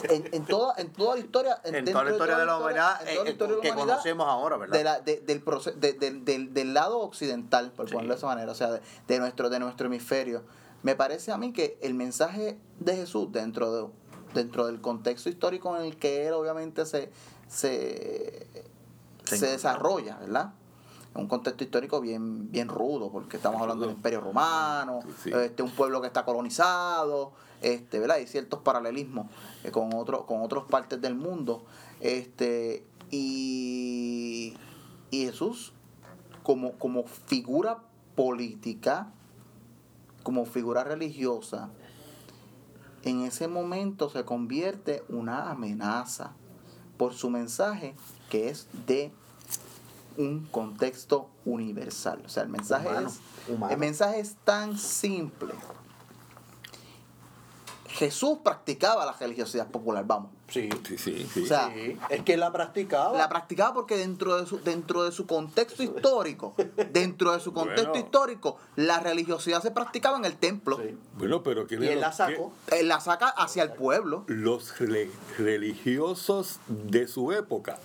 en, en toda, en toda la historia en toda la historia de la humanidad en toda la eh, historia de la que humanidad, conocemos ahora, ¿verdad? de la- de- del, de- del- del- del lado occidental, por Sí. ponerlo de esa manera, o sea, de, de nuestro, de nuestro hemisferio. Me parece a mí que el mensaje de Jesús dentro, de, dentro del contexto histórico en el que él obviamente se, se, Se se desarrolla, ¿verdad? En un contexto histórico bien, bien rudo, porque estamos hablando del Imperio Romano, Sí. este, un pueblo que está colonizado, este, ¿verdad? Hay ciertos paralelismos eh, con, otro, con otras partes del mundo. Este, y, y Jesús, como, como figura política, como figura religiosa, en ese momento se convierte una amenaza por su mensaje que es de un contexto universal. O sea, el mensaje Humano, es humano. el mensaje es tan simple. Jesús practicaba la religiosidad popular, vamos. Sí. Sí, sí, sí. O sea, Sí, es que la practicaba. la practicaba porque dentro de su dentro de su contexto histórico, dentro de su contexto Bueno. histórico, la religiosidad se practicaba en el templo. Sí. bueno, pero ¿quién Y él lo- la sacó. qué- Él la saca hacia el pueblo. Los religiosos de su época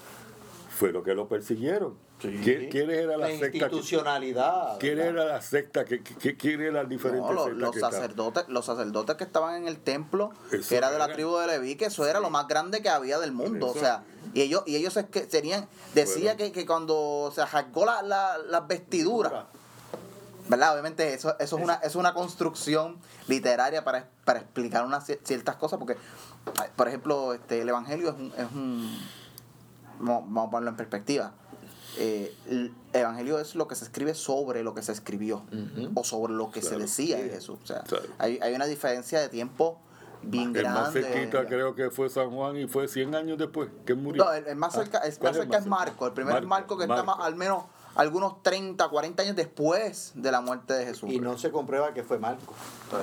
fueron que lo persiguieron. Sí. ¿Quién, quién era la, la secta? que- institucionalidad. ¿Quién ¿verdad? era la secta? ¿Qué, qué- quién era las diferentes No, los, los que estaban? sacerdotes, los sacerdotes que estaban en el templo, Eso que era de la tribu de Leví, que eso era lo más grande que había del mundo. O sea, y ellos, y ellos es que tenían, decía Bueno. que, que cuando se rasgó la, la- las vestiduras, ¿verdad? Obviamente eso, eso es una, es una construcción literaria para, para explicar unas cier- ciertas cosas, porque, por ejemplo, este, el Evangelio es un, es un vamos vamos a ponerlo en perspectiva. Eh, el Evangelio es lo que se escribe sobre lo que se escribió o sobre lo que se decía de Jesús. O sea, Claro. hay, hay una diferencia de tiempo bien El más grande. cerquita creo que fue San Juan y fue 100 años después que murió. No, el, el más cerca, Ah, el ¿cuál más cerca es? Marco. El primer Marco, que está Marco. más, al menos algunos 30, 40 años después de la muerte de Jesús. Y no se comprueba que fue Marco.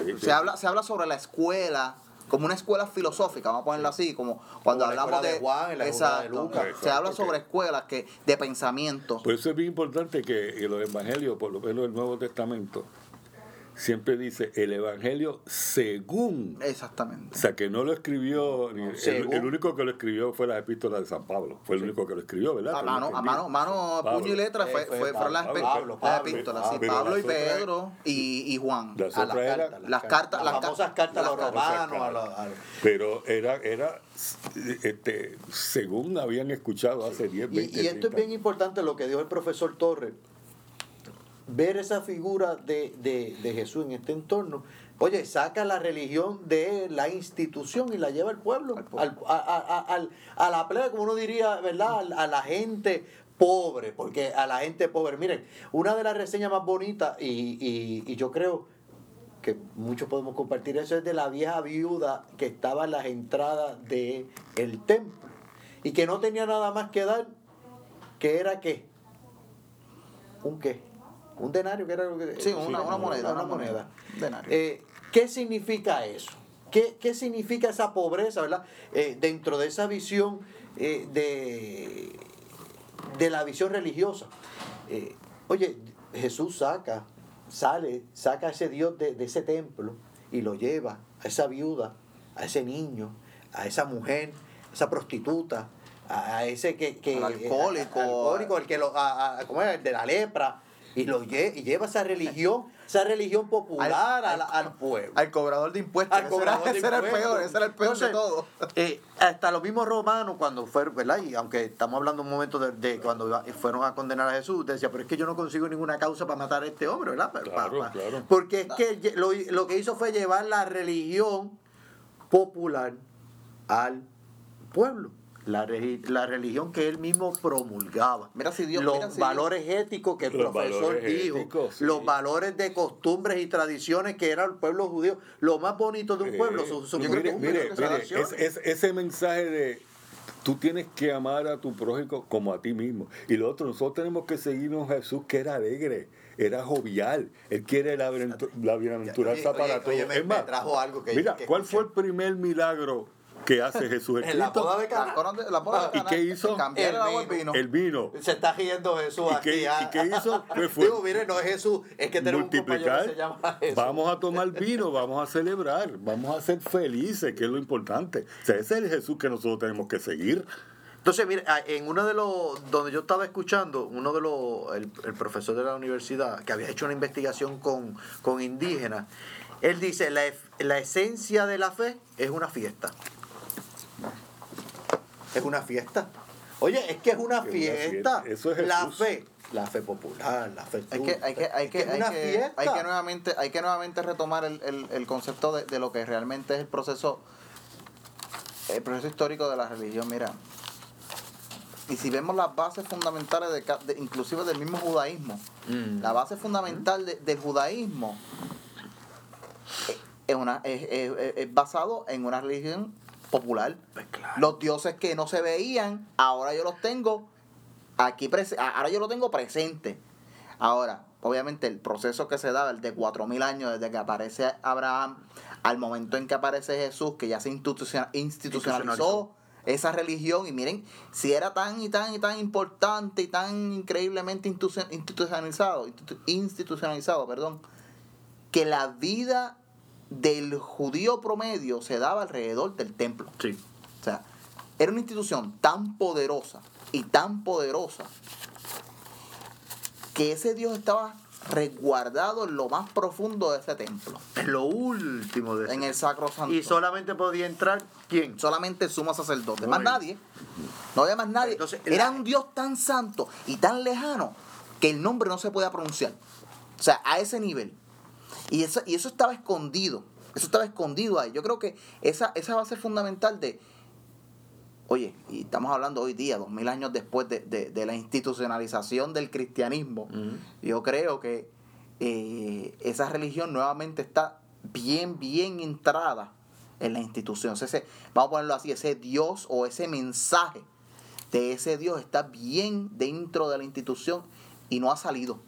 Sí. se habla, se habla sobre la escuela, como una escuela filosófica, vamos a ponerlo así, como cuando Como hablamos de, de Juan la escuela de Exacto. Lucas. Se habla sobre escuelas que, de pensamiento. Por eso es bien importante que los evangelios, por lo menos el Nuevo Testamento, siempre dice el evangelio según. Exactamente. O sea, que no lo escribió, el, Según. el único que lo escribió fue la epístola de San Pablo. Fue el único que lo escribió, ¿verdad? A mano, a mano, mano, Pablo. puño y letra fue, Eh, fue fue- fueron las, Pablo, las Pablo, epístolas, sí, Pablo. Pablo y las Pedro y, y Juan. Las A las otras eran- cartas, las cartas- Las las famosas ca- cartas a las los romanos. a los- a- Pero era, era este, según habían escuchado hace 10, 20 Y, y esto es 30 bien importante lo que dijo el profesor Torres. Ver esa figura de, de- de Jesús en este entorno. Oye, saca la religión de la institución y la lleva al pueblo, Al a, a- a- a la plebe, como uno diría, ¿verdad? A, a la gente pobre, porque a la gente pobre. Miren, una de las reseñas más bonitas, y, y- y yo creo que muchos podemos compartir eso, es de la vieja viuda que estaba en las entradas del el templo y que no tenía nada más que dar, que era qué? ¿Un qué? Un denario, que era lo que Sí, una, una moneda, una moneda. Denario. Eh, ¿Qué significa eso? ¿Qué, qué significa esa pobreza, verdad? Eh, dentro de esa visión eh, de, de la visión religiosa. Eh, oye, Jesús saca, sale, saca a ese Dios de, de ese templo y lo lleva a esa viuda, a ese niño, a esa mujer, a esa prostituta, a, a ese que, que Al alcohólico. al alcohólico, el que lo, a- a- ¿cómo es? El de la lepra y lo lle- y lleva esa religión, esa religión popular al, al pueblo. Al cobrador de impuestos. Al ese era, de ese era el peor, ese era el peor de Entonces, todo. eh, hasta los mismos romanos cuando fueron, ¿verdad? Y aunque estamos hablando un momento de, de cuando iba- fueron a condenar a Jesús, decía, pero es que yo no consigo ninguna causa para matar a este hombre, ¿verdad? Claro, pa- claro. Porque es que lo, lo que hizo fue llevar la religión popular al pueblo. La, la religión que él mismo promulgaba. Mira si Dios- los mira si valores éticos que el Los profesor dijo, éticos, sí. los valores de costumbres y tradiciones que era el pueblo judío. Lo más bonito de un pueblo, Eh, su, su mire, mire, mire, es- es- ese mensaje de tú tienes que amar a tu prójimo como a ti mismo. Y lo otro, nosotros tenemos que seguirnos a Jesús que era alegre, era jovial. Él quiere la, la bienaventuranza para oye, todos. oye, me- es más, me trajo algo que- mira, que ¿cuál escuché. fue el primer milagro ¿Qué hace Jesús el En la Cristo? boda de La Cana. boda de- la boda de ¿Y qué hizo? Cambiar el El agua al vino. vino. El vino. Se está riendo Jesús ¿Y aquí. qué- ah. y qué hizo? ¿Qué fue? Digo, mire, no es Jesús, es que tenemos un compañero multiplicar. que se llama Jesús. Vamos a tomar vino, vamos a celebrar, vamos a ser felices, que es lo importante. O sea, ese es el Jesús que nosotros tenemos que seguir. Entonces, mire, ah, en uno de los, donde yo estaba escuchando, uno de los, el, el profesor de la universidad, que había hecho una investigación con, con indígenas, él dice, la, la esencia de la fe es una fiesta. Es una fiesta. Oye, es que es una Es una fiesta. fiesta. Eso es la fe. La fe popular, la fe Hay que, hay que, hay que, Es hay una que, fiesta. hay que nuevamente, hay que nuevamente retomar el, el, el concepto de, de lo que realmente es el proceso, el proceso histórico de la religión. Mira, y si vemos las bases fundamentales de, inclusive del mismo judaísmo, Mm. la base fundamental de- del judaísmo eh, es, una, es, es- es- es basado en una religión popular. Pues claro. Los dioses que no se veían, ahora yo los tengo aquí, ahora yo lo tengo presente. Ahora, obviamente el proceso que se da, el de 4.000 años desde que aparece Abraham al momento en que aparece Jesús, que ya se instituciona- institucionalizó Institucionalizó. esa religión, y miren, si era tan y tan y tan importante y tan increíblemente institu- institucionalizado, institu- institucionalizado, perdón, que la vida del judío promedio se daba alrededor del templo. Sí. O sea, era una institución tan poderosa y tan poderosa que ese Dios estaba resguardado en lo más profundo de ese templo, Es lo último de en ese- el Sacro Santo. Y solamente podía entrar quién? solamente el sumo sacerdote, Muy más bien. nadie. No había más nadie. Entonces, Era la- un Dios tan santo y tan lejano que el nombre no se podía pronunciar. O sea, a ese nivel. Y eso, y eso estaba escondido. Eso estaba escondido ahí. Yo creo que esa, esa base fundamental de, oye, y estamos hablando hoy día, dos mil años después de, de- de la institucionalización del cristianismo, yo creo que eh, esa religión nuevamente está bien, bien entrada en la institución. O sea, ese, vamos a ponerlo así, ese Dios o ese mensaje de ese Dios está bien dentro de la institución y no ha salido.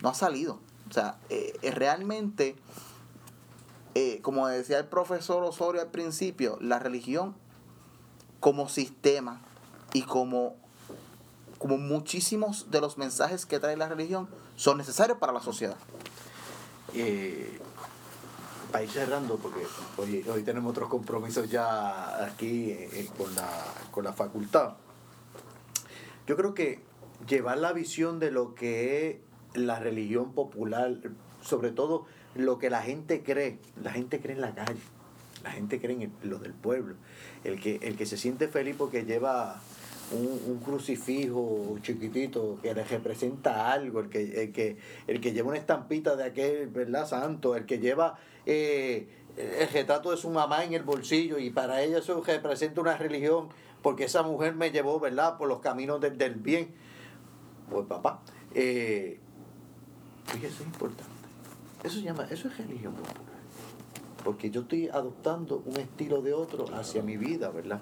No ha salido. O sea, eh, eh, realmente, eh, como decía el profesor Osorio al principio, la religión como sistema y como, como muchísimos de los mensajes que trae la religión son necesarios para la sociedad. Eh, para ir cerrando, porque hoy, hoy tenemos otros compromisos ya aquí eh, con, la, con la facultad. Yo creo que llevar la visión de lo que es la religión popular, sobre todo lo que la gente cree, la gente cree en la calle, la gente cree en lo del pueblo, el que, el que se siente feliz porque lleva un, un crucifijo chiquitito que representa algo, el que, el que, el que lleva una estampita de aquel, ¿verdad? Santo, el que lleva eh, el retrato de su mamá en el bolsillo y para ella eso representa una religión porque esa mujer me llevó, ¿verdad?, por los caminos del, del bien. Pues papá, eh, eso es importante. Eso se llama, eso es religión popular porque yo estoy adoptando un estilo de otro hacia mi vida, ¿verdad?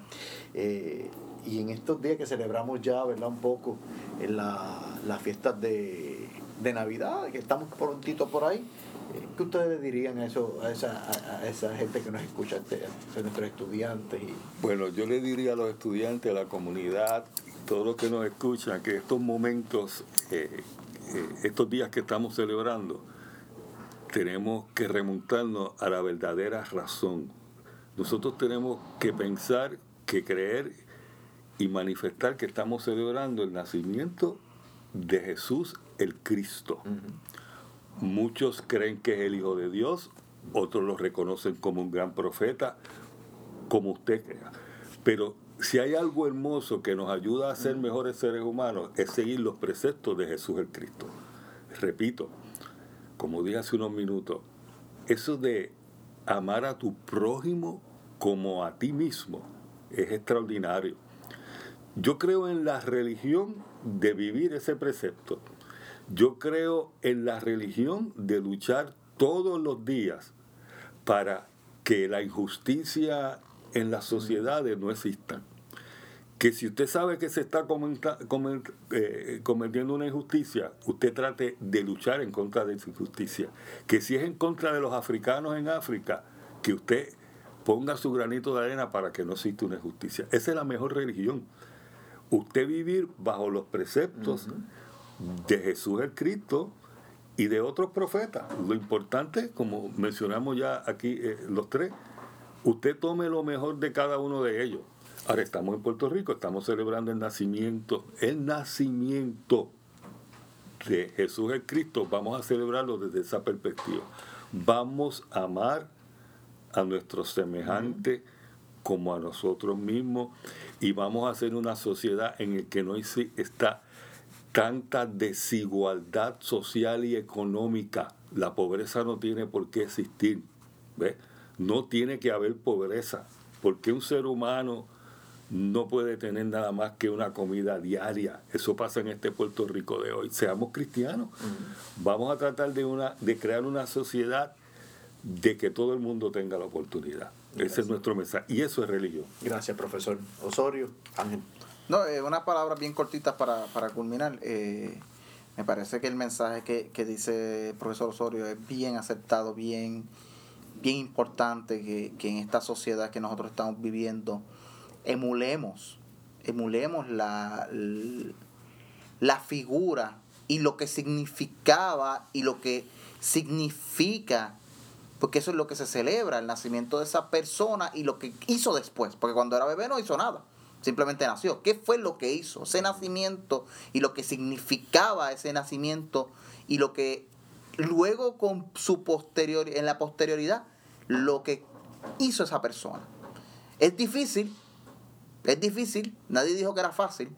Eh, y en estos días que celebramos ya, ¿verdad? Un poco en la, las fiestas de, de Navidad, que estamos prontito por ahí, eh, ¿qué ustedes le dirían a, eso, a, esa, a, esa gente que nos escucha, este, a nuestros estudiantes? Y, Bueno, yo le diría a los estudiantes, a la comunidad, todos los que nos escuchan, que estos momentos, eh, estos días que estamos celebrando, tenemos que remontarnos a la verdadera razón. Nosotros tenemos que pensar, que creer y manifestar que estamos celebrando el nacimiento de Jesús el Cristo. Muchos creen que es el Hijo de Dios, otros lo reconocen como un gran profeta, como usted crea. Pero si hay algo hermoso que nos ayuda a ser mejores seres humanos, es seguir los preceptos de Jesús el Cristo. Repito, como dije hace unos minutos, eso de amar a tu prójimo como a ti mismo es extraordinario. Yo creo en la religión de vivir ese precepto. Yo creo en la religión de luchar todos los días para que la injusticia en las sociedades no exista. Que si usted sabe que se está comenta- comen- eh, cometiendo una injusticia, usted trate de luchar en contra de esa injusticia. Que si es en contra de los africanos en África, que usted ponga su granito de arena para que no exista una injusticia. Esa es la mejor religión. Usted vivir bajo los preceptos de Jesús el Cristo y de otros profetas. Lo importante, como mencionamos ya aquí eh, los tres, usted tome lo mejor de cada uno de ellos. Ahora estamos en Puerto Rico, estamos celebrando el nacimiento, el nacimiento de Jesús el Cristo. Vamos a celebrarlo desde esa perspectiva. Vamos a amar a nuestros semejantes como a nosotros mismos y vamos a hacer una sociedad en la que no está tanta desigualdad social y económica. La pobreza no tiene por qué existir. No tiene que haber pobreza. Porque un ser humano no puede tener nada más que una comida diaria. Eso pasa en este Puerto Rico de hoy. Seamos cristianos. Vamos a tratar de, una, de crear una sociedad de que todo el mundo tenga la oportunidad. Ese es nuestro mensaje. Y eso es religión. Gracias, profesor. Osorio, Ángel. No, eh, unas palabras bien cortitas para, para culminar. Eh, me parece que el mensaje que, que, dice el profesor Osorio es bien aceptado, bien, bien importante que, que, en esta sociedad que nosotros estamos viviendo emulemos, emulemos la, la figura y lo que significaba y lo que significa porque eso es lo que se celebra, el nacimiento de esa persona y lo que hizo después, porque cuando era bebé no hizo nada. Simplemente nació. ¿Qué fue lo que hizo? Ese nacimiento y lo que significaba ese nacimiento y lo que luego con su posterior, en la posterioridad, lo que hizo esa persona. Es difícil, es difícil, nadie dijo que era fácil.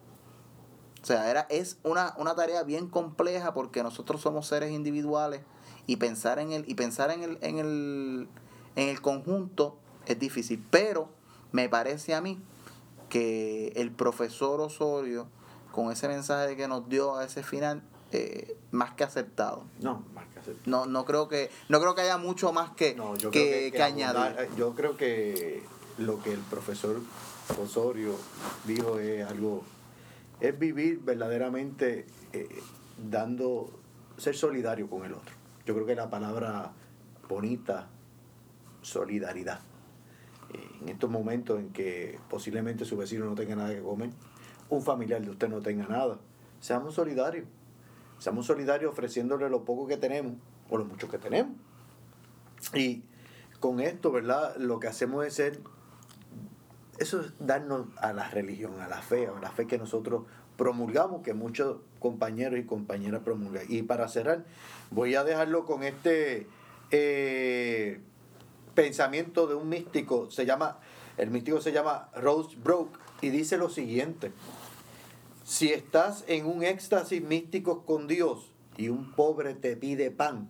O sea, era, es una, una tarea bien compleja porque nosotros somos seres individuales y pensar en el, y pensar en el, en el, en el conjunto es difícil. Pero me parece a mí que el profesor Osorio, con ese mensaje que nos dio a ese final, eh, más que aceptado. No, más que aceptado. No, no creo que, no creo que haya mucho más que, que, añadir. Eh, yo creo que lo que el profesor Osorio dijo es algo, es vivir verdaderamente eh, dando, ser solidario con el otro. Yo creo que la palabra bonita, solidaridad en estos momentos en que posiblemente su vecino no tenga nada que comer, un familiar de usted no tenga nada, seamos solidarios. Seamos solidarios ofreciéndole lo poco que tenemos o lo mucho que tenemos. Y con esto, ¿verdad? Lo que hacemos es eso es darnos a la religión, a la fe, a la fe que nosotros promulgamos, que muchos compañeros y compañeras promulgan. Y para cerrar, voy a dejarlo con este eh, pensamiento de un místico, se llama, el místico se llama Rose Broke y dice lo siguiente, si estás en un éxtasis místico con Dios y un pobre te pide pan,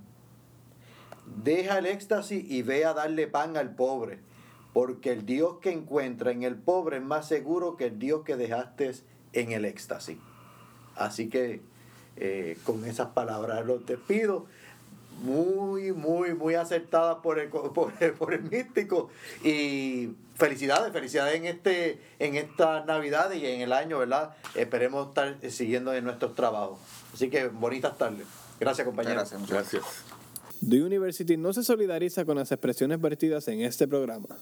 deja el éxtasis y ve a darle pan al pobre, porque el Dios que encuentra en el pobre es más seguro que el Dios que dejaste en el éxtasis. Así que eh, con esas palabras los despido muy, muy, muy acertada por el, por, por el místico. Y felicidades, felicidades en este, en esta Navidad y en el año, ¿verdad? Esperemos estar siguiendo en nuestros trabajos. Así que bonitas tardes. Gracias, compañeros. Gracias. The University no se solidariza con las expresiones vertidas en este programa.